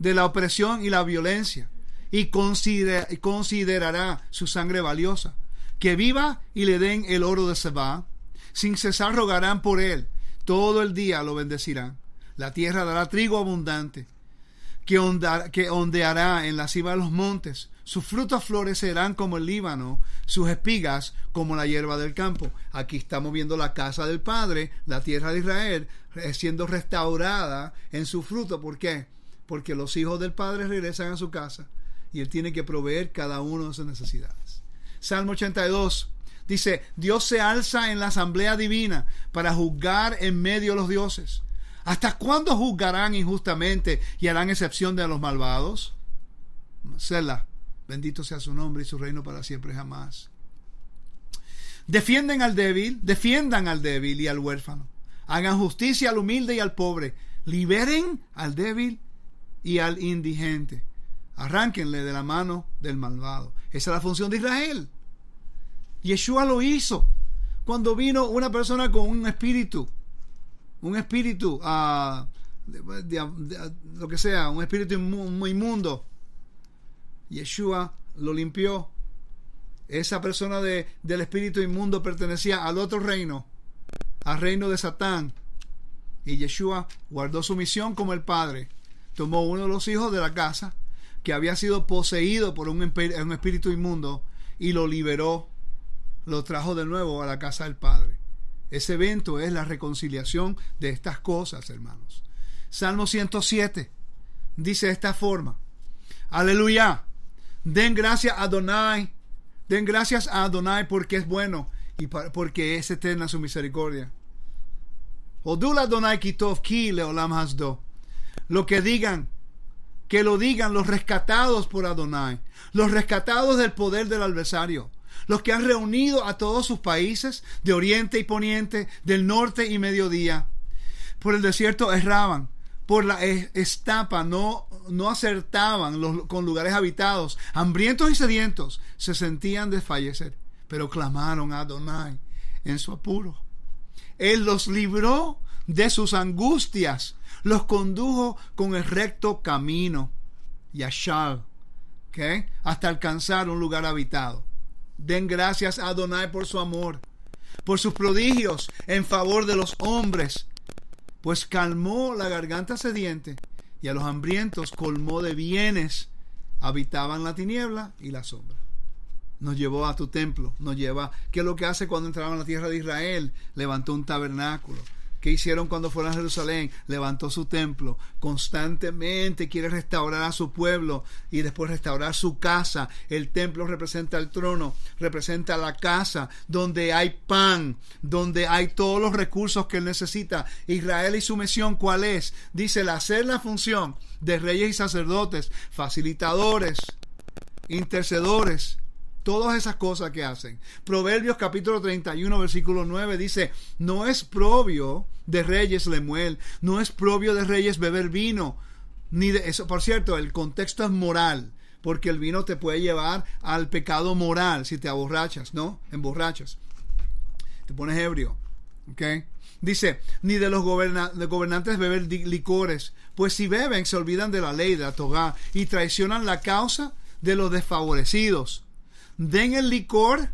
de la opresión y la violencia y considerará su sangre valiosa. Que viva y le den el oro de Seba. Sin cesar rogarán por él. Todo el día lo bendecirán. La tierra dará trigo abundante que, ondeará en la cima de los montes. Sus frutos florecerán como el Líbano, sus espigas como la hierba del campo. Aquí estamos viendo la casa del Padre, la tierra de Israel, siendo restaurada en su fruto. ¿Por qué? Porque los hijos del Padre regresan a su casa y Él tiene que proveer cada uno de sus necesidades. Salmo 82 dice, Dios se alza en la asamblea divina para juzgar en medio de los dioses. ¿Hasta cuándo juzgarán injustamente y harán excepción de los malvados? Selah, bendito sea su nombre y su reino para siempre jamás. Defienden al débil, defiendan al débil y al huérfano. Hagan justicia al humilde y al pobre. Liberen al débil y al indigente. Arránquenle de la mano del malvado. Esa es la función de Israel. Yeshua lo hizo cuando vino una persona con un espíritu un espíritu, uh, lo que sea, un espíritu inmundo. Yeshua lo limpió. Esa persona de, del espíritu inmundo pertenecía al otro reino, al reino de Satán. Y Yeshua guardó su misión como el Padre. Tomó uno de los hijos de la casa, que había sido poseído por un, un espíritu inmundo, y lo liberó, lo trajo de nuevo a la casa del Padre. Ese evento es la reconciliación de estas cosas, hermanos. Salmo 107 dice de esta forma. Aleluya. Den gracias a Adonai. Den gracias a Adonai porque es bueno y porque es eterna su misericordia. Odul Adonai kitov ki leolam hasdo. Lo que digan, que lo digan los rescatados por Adonai, los rescatados del poder del adversario, los que han reunido a todos sus países, de oriente y poniente, del norte y mediodía. Por el desierto erraban, por la estapa no, no acertaban con lugares habitados, hambrientos y sedientos, se sentían desfallecer, pero clamaron a Adonai en su apuro. Él los libró de sus angustias, los condujo con el recto camino, Yashar, ¿okay? hasta alcanzar un lugar habitado. Den gracias a Adonai por su amor, por sus prodigios en favor de los hombres, pues calmó la garganta sediente y a los hambrientos colmó de bienes. Habitaban la tiniebla y la sombra. Nos llevó a tu templo, nos lleva, ¿qué es lo que hace cuando entraba en la tierra de Israel? Levantó un tabernáculo, ¿Qué hicieron cuando fueron a Jerusalén? Levantó su templo. Constantemente quiere restaurar a su pueblo y después restaurar su casa. El templo representa el trono, representa la casa donde hay pan, donde hay todos los recursos que él necesita. Israel y su misión, ¿cuál es? Dice el hacer la función de reyes y sacerdotes, facilitadores, intercedores, todas esas cosas que hacen. Proverbios capítulo 31, versículo 9 dice, no es propio de reyes lemuel, no es propio de reyes beber vino, ni de eso, por cierto, el contexto es moral, porque el vino te puede llevar al pecado moral si te aborrachas, ¿no? Emborrachas. Te pones ebrio, ¿ok? Dice, ni de los gobernantes beber licores, pues si beben se olvidan de la ley de la togá y traicionan la causa de los desfavorecidos den el licor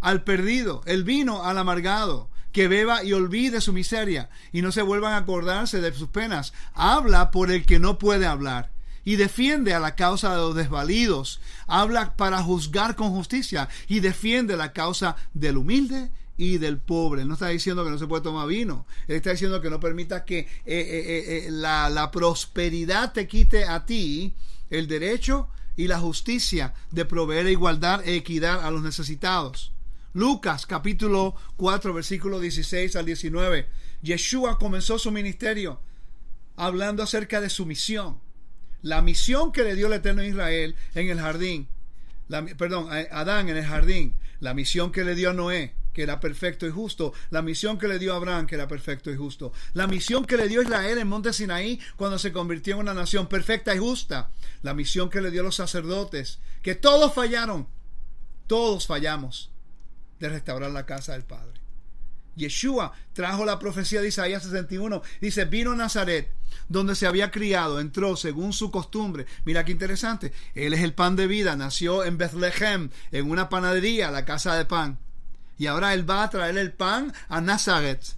al perdido, el vino al amargado, que beba y olvide su miseria, y no se vuelvan a acordarse de sus penas. Habla por el que no puede hablar, y defiende a la causa de los desvalidos. Habla para juzgar con justicia, y defiende la causa del humilde y del pobre. no está diciendo que no se puede tomar vino. Él está diciendo que no permita que eh, eh, eh, la, la prosperidad te quite a ti el derecho y la justicia de proveer igualdad e equidad a los necesitados. Lucas capítulo 4 versículo 16 al 19. Yeshua comenzó su ministerio hablando acerca de su misión. La misión que le dio el Eterno Israel en el jardín. Perdón, a Adán en el jardín. La misión que le dio a Noé que era perfecto y justo, la misión que le dio Abraham, que era perfecto y justo, la misión que le dio Israel en Monte Sinaí cuando se convirtió en una nación perfecta y justa, la misión que le dio los sacerdotes, que todos fallaron, todos fallamos de restaurar la casa del Padre. Yeshua trajo la profecía de Isaías 61. Dice, vino a Nazaret, donde se había criado, entró según su costumbre. Mira qué interesante. Él es el pan de vida, nació en Bethlehem, en una panadería, la casa de pan. Y ahora él va a traer el pan a Nazaret,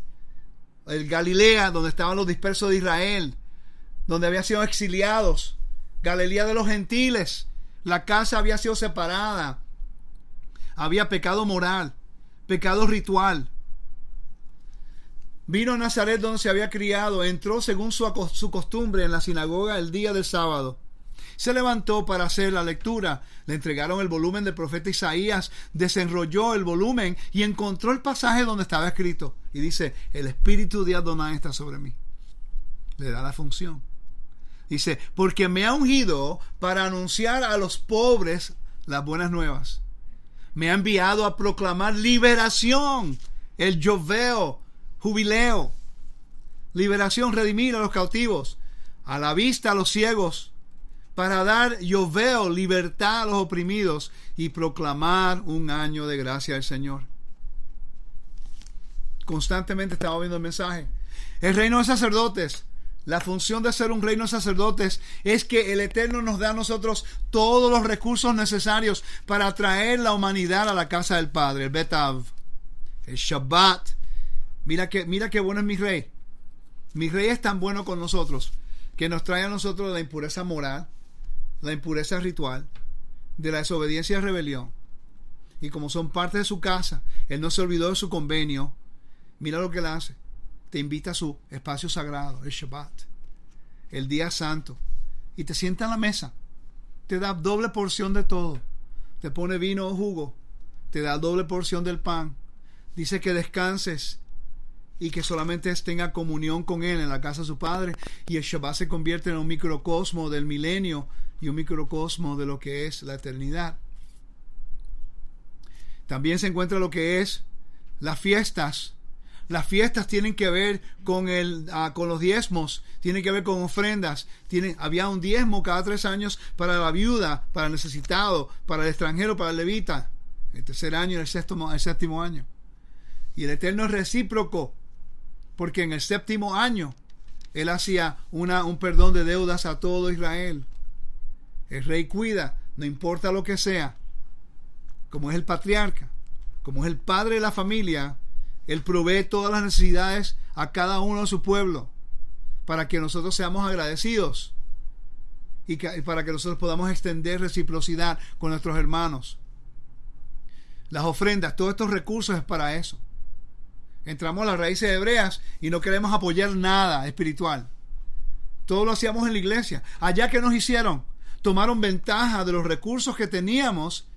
el Galilea, donde estaban los dispersos de Israel, donde habían sido exiliados, Galilea de los gentiles. La casa había sido separada. Había pecado moral, pecado ritual. Vino a Nazaret donde se había criado, entró según su, su costumbre en la sinagoga el día del sábado se levantó para hacer la lectura. Le entregaron el volumen del profeta Isaías, desenrolló el volumen y encontró el pasaje donde estaba escrito. Y dice, el espíritu de Adonai está sobre mí. Le da la función. Dice, porque me ha ungido para anunciar a los pobres las buenas nuevas. Me ha enviado a proclamar liberación, el lloveo, jubileo, liberación, redimir a los cautivos, a la vista a los ciegos, para dar, yo veo, libertad a los oprimidos y proclamar un año de gracia al Señor. Constantemente estaba viendo el mensaje. El reino de sacerdotes. La función de ser un reino de sacerdotes es que el Eterno nos da a nosotros todos los recursos necesarios para traer la humanidad a la casa del Padre. El Betav, el Shabbat. Mira que, mira qué bueno es mi rey. Mi rey es tan bueno con nosotros que nos trae a nosotros la impureza moral, la impureza ritual, de la desobediencia y rebelión. Y como son parte de su casa, él no se olvidó de su convenio. Mira lo que él hace. Te invita a su espacio sagrado, el Shabbat, el día santo, y te sienta a la mesa. Te da doble porción de todo. Te pone vino o jugo. Te da doble porción del pan. Dice que descanses y que solamente tenga comunión con Él en la casa de su Padre. Y el Shabbat se convierte en un microcosmo del milenio y un microcosmo de lo que es la eternidad. También se encuentra lo que es las fiestas. Las fiestas tienen que ver con, el, ah, con los diezmos, tienen que ver con ofrendas. Tienen, había un diezmo cada tres años para la viuda, para el necesitado, para el extranjero, para el levita. El tercer año el, sexto, el séptimo año. Y el Eterno es recíproco, porque en el séptimo año Él hacía una, un perdón de deudas a todo Israel. El rey cuida, no importa lo que sea, como es el patriarca, como es el padre de la familia, Él provee todas las necesidades a cada uno de su pueblo, para que nosotros seamos agradecidos y, y para que nosotros podamos extender reciprocidad con nuestros hermanos. Las ofrendas, todos estos recursos es para eso. Entramos a las raíces hebreas y no queremos apoyar nada espiritual. Todo lo hacíamos en la iglesia. Allá que nos hicieron, tomaron ventaja de los recursos que teníamos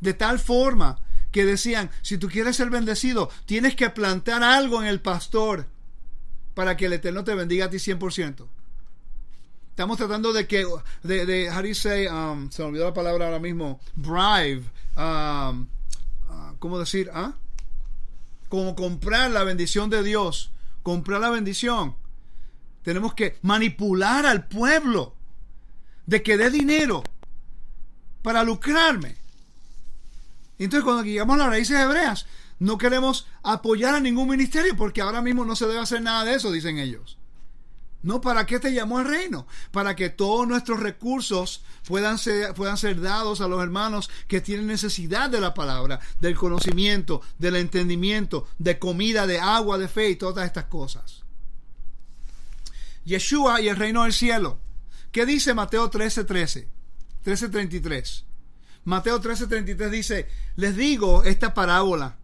de tal forma que decían, si tú quieres ser bendecido, tienes que plantar algo en el pastor para que el Eterno te bendiga a ti 100%. Estamos tratando de que, de, how do you say, um, se me olvidó la palabra ahora mismo, bribe, um, uh, ¿cómo decir? ¿Ah? Como comprar la bendición de Dios, comprar la bendición. Tenemos que manipular al pueblo de que dé dinero para lucrarme. Entonces cuando llegamos a las raíces hebreas, no queremos apoyar a ningún ministerio porque ahora mismo no se debe hacer nada de eso, dicen ellos. No, ¿para qué te llamó al reino? Para que todos nuestros recursos puedan ser, puedan ser dados a los hermanos que tienen necesidad de la palabra, del conocimiento, del entendimiento, de comida, de agua, de fe y todas estas cosas. Yeshua y el reino del cielo. ¿Qué dice Mateo 13:13? 13:33. Mateo 13:33 dice, les digo esta parábola.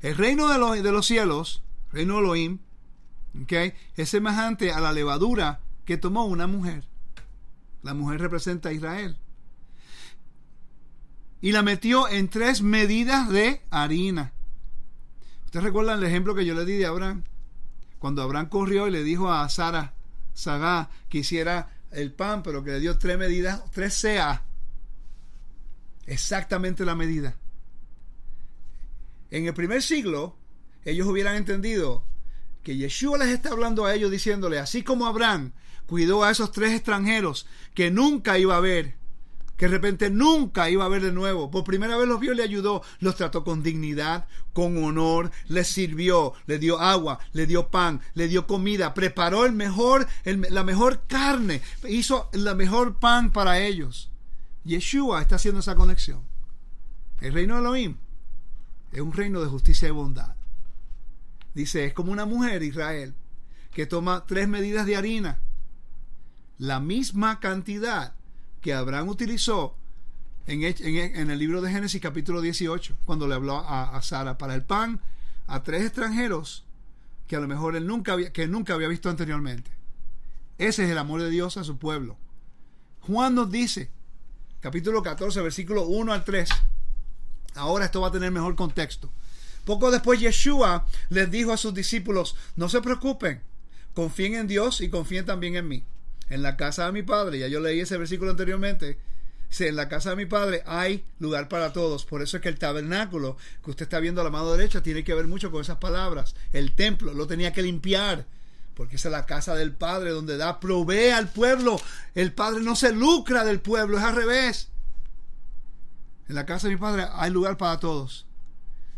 El reino de los, de los cielos, reino de Elohim, es semejante a la levadura que tomó una mujer. La mujer representa a Israel. Y la metió en tres medidas de harina. ¿Ustedes recuerdan el ejemplo que yo le di de Abraham? Cuando Abraham corrió y le dijo a Sara, Sagá, que hiciera el pan, pero que le dio tres medidas, tres sea. Exactamente la medida. En el primer siglo, ellos hubieran entendido que Yeshua les está hablando a ellos diciéndole, así como Abraham cuidó a esos tres extranjeros que nunca iba a ver, que de repente nunca iba a ver de nuevo. Por primera vez los vio, le ayudó, los trató con dignidad, con honor, les sirvió, le dio agua, le dio pan, le dio comida, preparó el mejor, la mejor carne, hizo la mejor pan para ellos. Yeshua está haciendo esa conexión. El reino de Elohim es un reino de justicia y bondad. Dice, es como una mujer, Israel, que toma tres medidas de harina, la misma cantidad que Abraham utilizó en, el libro de Génesis capítulo 18, cuando le habló a, Sara para el pan a tres extranjeros que a lo mejor él nunca había, que nunca había visto anteriormente. Ese es el amor de Dios a su pueblo. Juan nos dice, capítulo 14, versículo 1 al 3. Ahora esto va a tener mejor contexto. Poco después Yeshua les dijo a sus discípulos, no se preocupen, confíen en Dios y confíen también en mí. En la casa de mi padre, ya yo leí ese versículo anteriormente, dice, en la casa de mi padre hay lugar para todos. Por eso es que el tabernáculo que usted está viendo a la mano derecha tiene que ver mucho con esas palabras. El templo lo tenía que limpiar. Porque esa es la casa del Padre donde da, provee al pueblo. El Padre no se lucra del pueblo, es al revés. En la casa de mi Padre hay lugar para todos.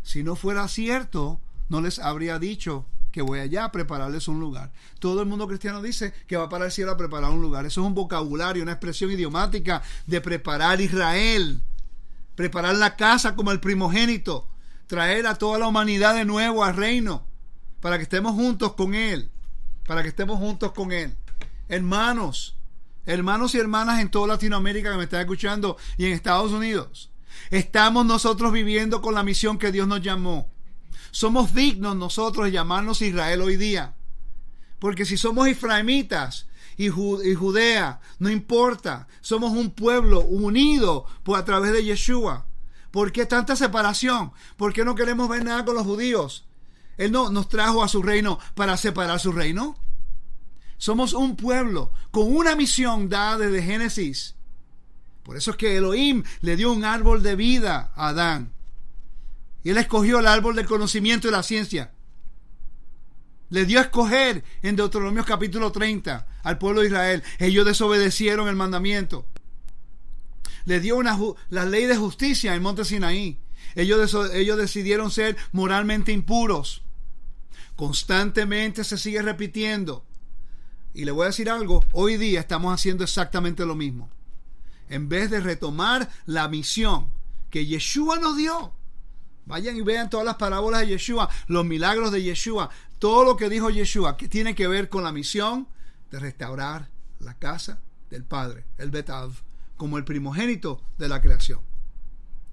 Si no fuera cierto, no les habría dicho que voy allá a prepararles un lugar. Todo el mundo cristiano dice que va para el cielo a preparar un lugar. Eso es un vocabulario, una expresión idiomática de preparar Israel. Preparar la casa como el primogénito. Traer a toda la humanidad de nuevo al reino. Para que estemos juntos con Él. Para que estemos juntos con Él. Hermanos, hermanos y hermanas en toda Latinoamérica que me están escuchando y en Estados Unidos. Estamos nosotros viviendo con la misión que Dios nos llamó. Somos dignos nosotros de llamarnos Israel hoy día. Porque si somos israelitas y, Judea, no importa, somos un pueblo unido por a través de Yeshua. ¿Por qué tanta separación? ¿Por qué no queremos ver nada con los judíos? Él no nos trajo a su reino para separar su reino. Somos un pueblo con una misión dada desde Génesis por eso es que Elohim le dio un árbol de vida a Adán. Y él escogió el árbol del conocimiento y la ciencia. Le dio a escoger en Deuteronomio capítulo 30 al pueblo de Israel. Ellos desobedecieron el mandamiento. Le dio una, la ley de justicia en monte Sinaí. Ellos, ellos decidieron ser moralmente impuros. Constantemente se sigue repitiendo. Y le voy a decir algo, hoy día estamos haciendo exactamente lo mismo. En vez de retomar la misión que Yeshua nos dio. Vayan y vean todas las parábolas de Yeshua, los milagros de Yeshua, todo lo que dijo Yeshua, que tiene que ver con la misión de restaurar la casa del Padre, el Betav, como el primogénito de la creación.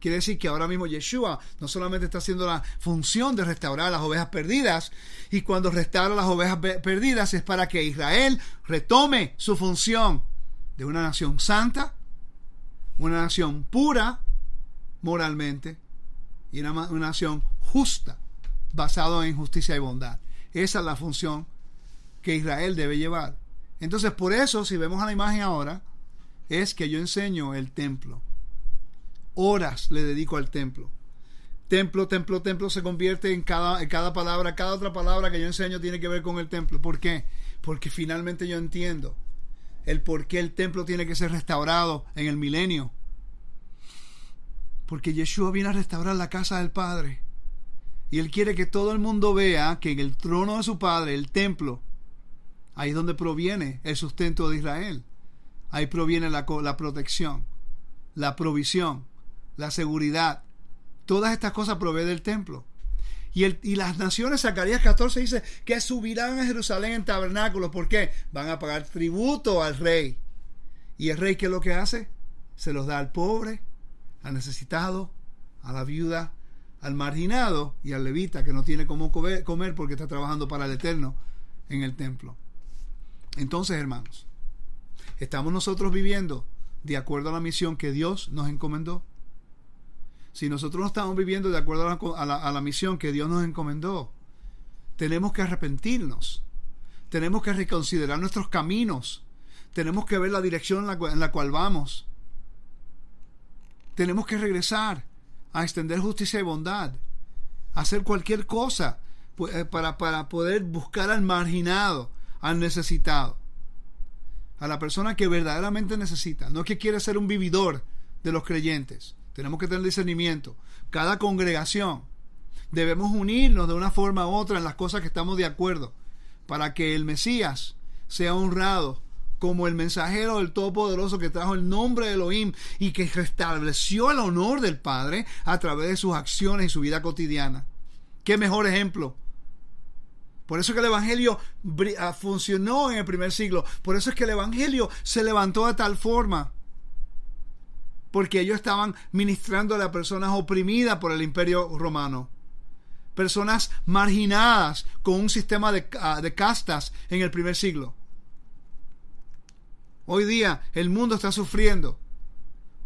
Quiere decir que ahora mismo Yeshua no solamente está haciendo la función de restaurar las ovejas perdidas, y cuando restaura las ovejas perdidas es para que Israel retome su función de una nación santa, una nación pura moralmente y una, una nación justa, basada en justicia y bondad. Esa es la función que Israel debe llevar. Entonces, por eso, si vemos a la imagen ahora, es que yo enseño el templo horas le dedico al templo. Templo, templo, templo se convierte en cada, en cada palabra, cada otra palabra que yo enseño tiene que ver con el templo. ¿Por qué? Porque finalmente yo entiendo el por qué el templo tiene que ser restaurado en el milenio. Porque Yeshua viene a restaurar la casa del Padre. Y Él quiere que todo el mundo vea que en el trono de su Padre, el templo, ahí es donde proviene el sustento de Israel. Ahí proviene la, la protección, la provisión la seguridad. Todas estas cosas provee del templo. Y, el, y las naciones, Zacarías 14 dice que subirán a Jerusalén en tabernáculos. ¿Por qué? Van a pagar tributo al rey. ¿Y el rey qué es lo que hace? Se los da al pobre, al necesitado, a la viuda, al marginado y al levita que no tiene cómo comer porque está trabajando para el Eterno en el templo. Entonces, hermanos, estamos nosotros viviendo de acuerdo a la misión que Dios nos encomendó si nosotros no estamos viviendo de acuerdo a la, misión que Dios nos encomendó, tenemos que arrepentirnos, tenemos que reconsiderar nuestros caminos, tenemos que ver la dirección en la, cual, vamos, tenemos que regresar a extender justicia y bondad, hacer cualquier cosa eh, para, para poder buscar al marginado, al necesitado, a la persona que verdaderamente necesita, no que quiere ser un vividor de los creyentes. Tenemos que tener discernimiento. Cada congregación debemos unirnos de una forma u otra en las cosas que estamos de acuerdo para que el Mesías sea honrado como el mensajero del Todopoderoso que trajo el nombre de Elohim y que restableció el honor del Padre a través de sus acciones y su vida cotidiana. ¿Qué mejor ejemplo? Por eso es que el Evangelio ah, funcionó en el primer siglo. Por eso es que el Evangelio se levantó de tal forma porque ellos estaban ministrando a personas oprimidas por el imperio romano. Personas marginadas con un sistema de, ah, de castas en el primer siglo. Hoy día el mundo está sufriendo.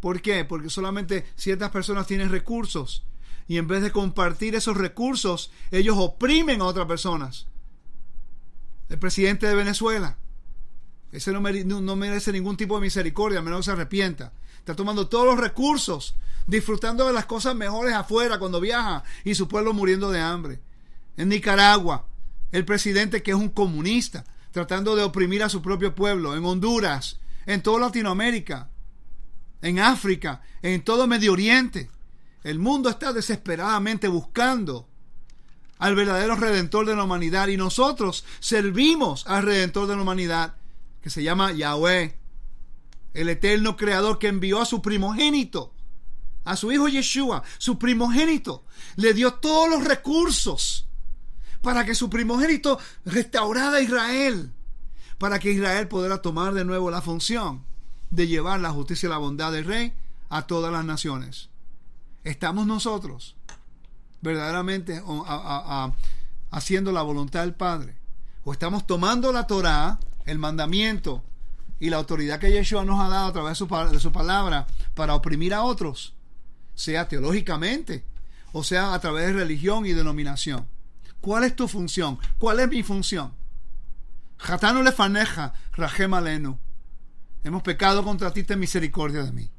¿Por qué? Porque solamente ciertas personas tienen recursos y en vez de compartir esos recursos, ellos oprimen a otras personas. El presidente de Venezuela, ese no, merece ningún tipo de misericordia, a menos que se arrepienta está tomando todos los recursos, disfrutando de las cosas mejores afuera cuando viaja y su pueblo muriendo de hambre. En Nicaragua, el presidente que es un comunista, tratando de oprimir a su propio pueblo, en Honduras, en toda Latinoamérica, en África, en todo Medio Oriente. El mundo está desesperadamente buscando al verdadero redentor de la humanidad y nosotros servimos al redentor de la humanidad que se llama Yahweh el eterno creador que envió a su primogénito, a su hijo Yeshua, su primogénito, le dio todos los recursos para que su primogénito restaurara a Israel, para que Israel pudiera tomar de nuevo la función de llevar la justicia y la bondad del rey a todas las naciones. Estamos nosotros verdaderamente haciendo la voluntad del Padre, o estamos tomando la Torah, el mandamiento, y la autoridad que Yeshua nos ha dado a través de su, palabra para oprimir a otros, sea teológicamente o sea a través de religión y denominación. ¿Cuál es tu función? ¿Cuál es mi función? Jatano le faneja, rajem alenu. Hemos pecado contra ti, ten misericordia de mí.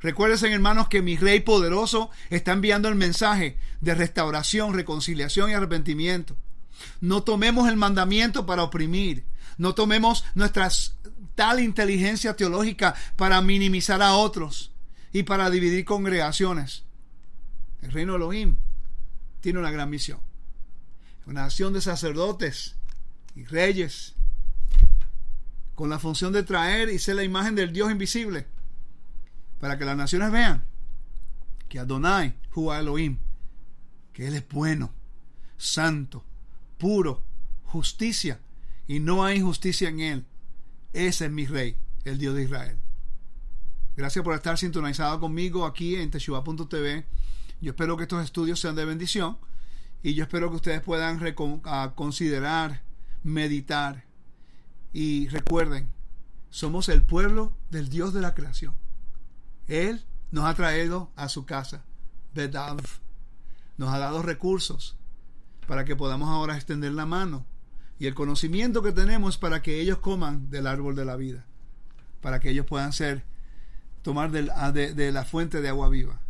Recuerden, hermanos, que mi Rey poderoso está enviando el mensaje de restauración, reconciliación y arrepentimiento. No tomemos el mandamiento para oprimir. No tomemos nuestra tal inteligencia teológica para minimizar a otros y para dividir congregaciones. El reino de Elohim tiene una gran misión. Una nación de sacerdotes y reyes con la función de traer y ser la imagen del Dios invisible para que las naciones vean que Adonai, Jua Elohim, que Él es bueno, santo, puro, justicia, y no hay injusticia en Él. Ese es mi rey, el Dios de Israel. Gracias por estar sintonizado conmigo aquí en Teshuva.tv. Yo espero que estos estudios sean de bendición y yo espero que ustedes puedan ah, considerar, meditar y recuerden, somos el pueblo del Dios de la creación. Él nos ha traído a su casa, Bedav. Nos ha dado recursos para que podamos ahora extender la mano y el conocimiento que tenemos para que ellos coman del árbol de la vida, para que ellos puedan ser, tomar ah, de, la fuente de agua viva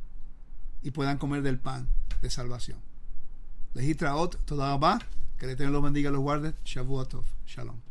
y puedan comer del pan de salvación. Legitraot, toda que le tengan los bendiga, los guarde. Shavuotov. Shalom.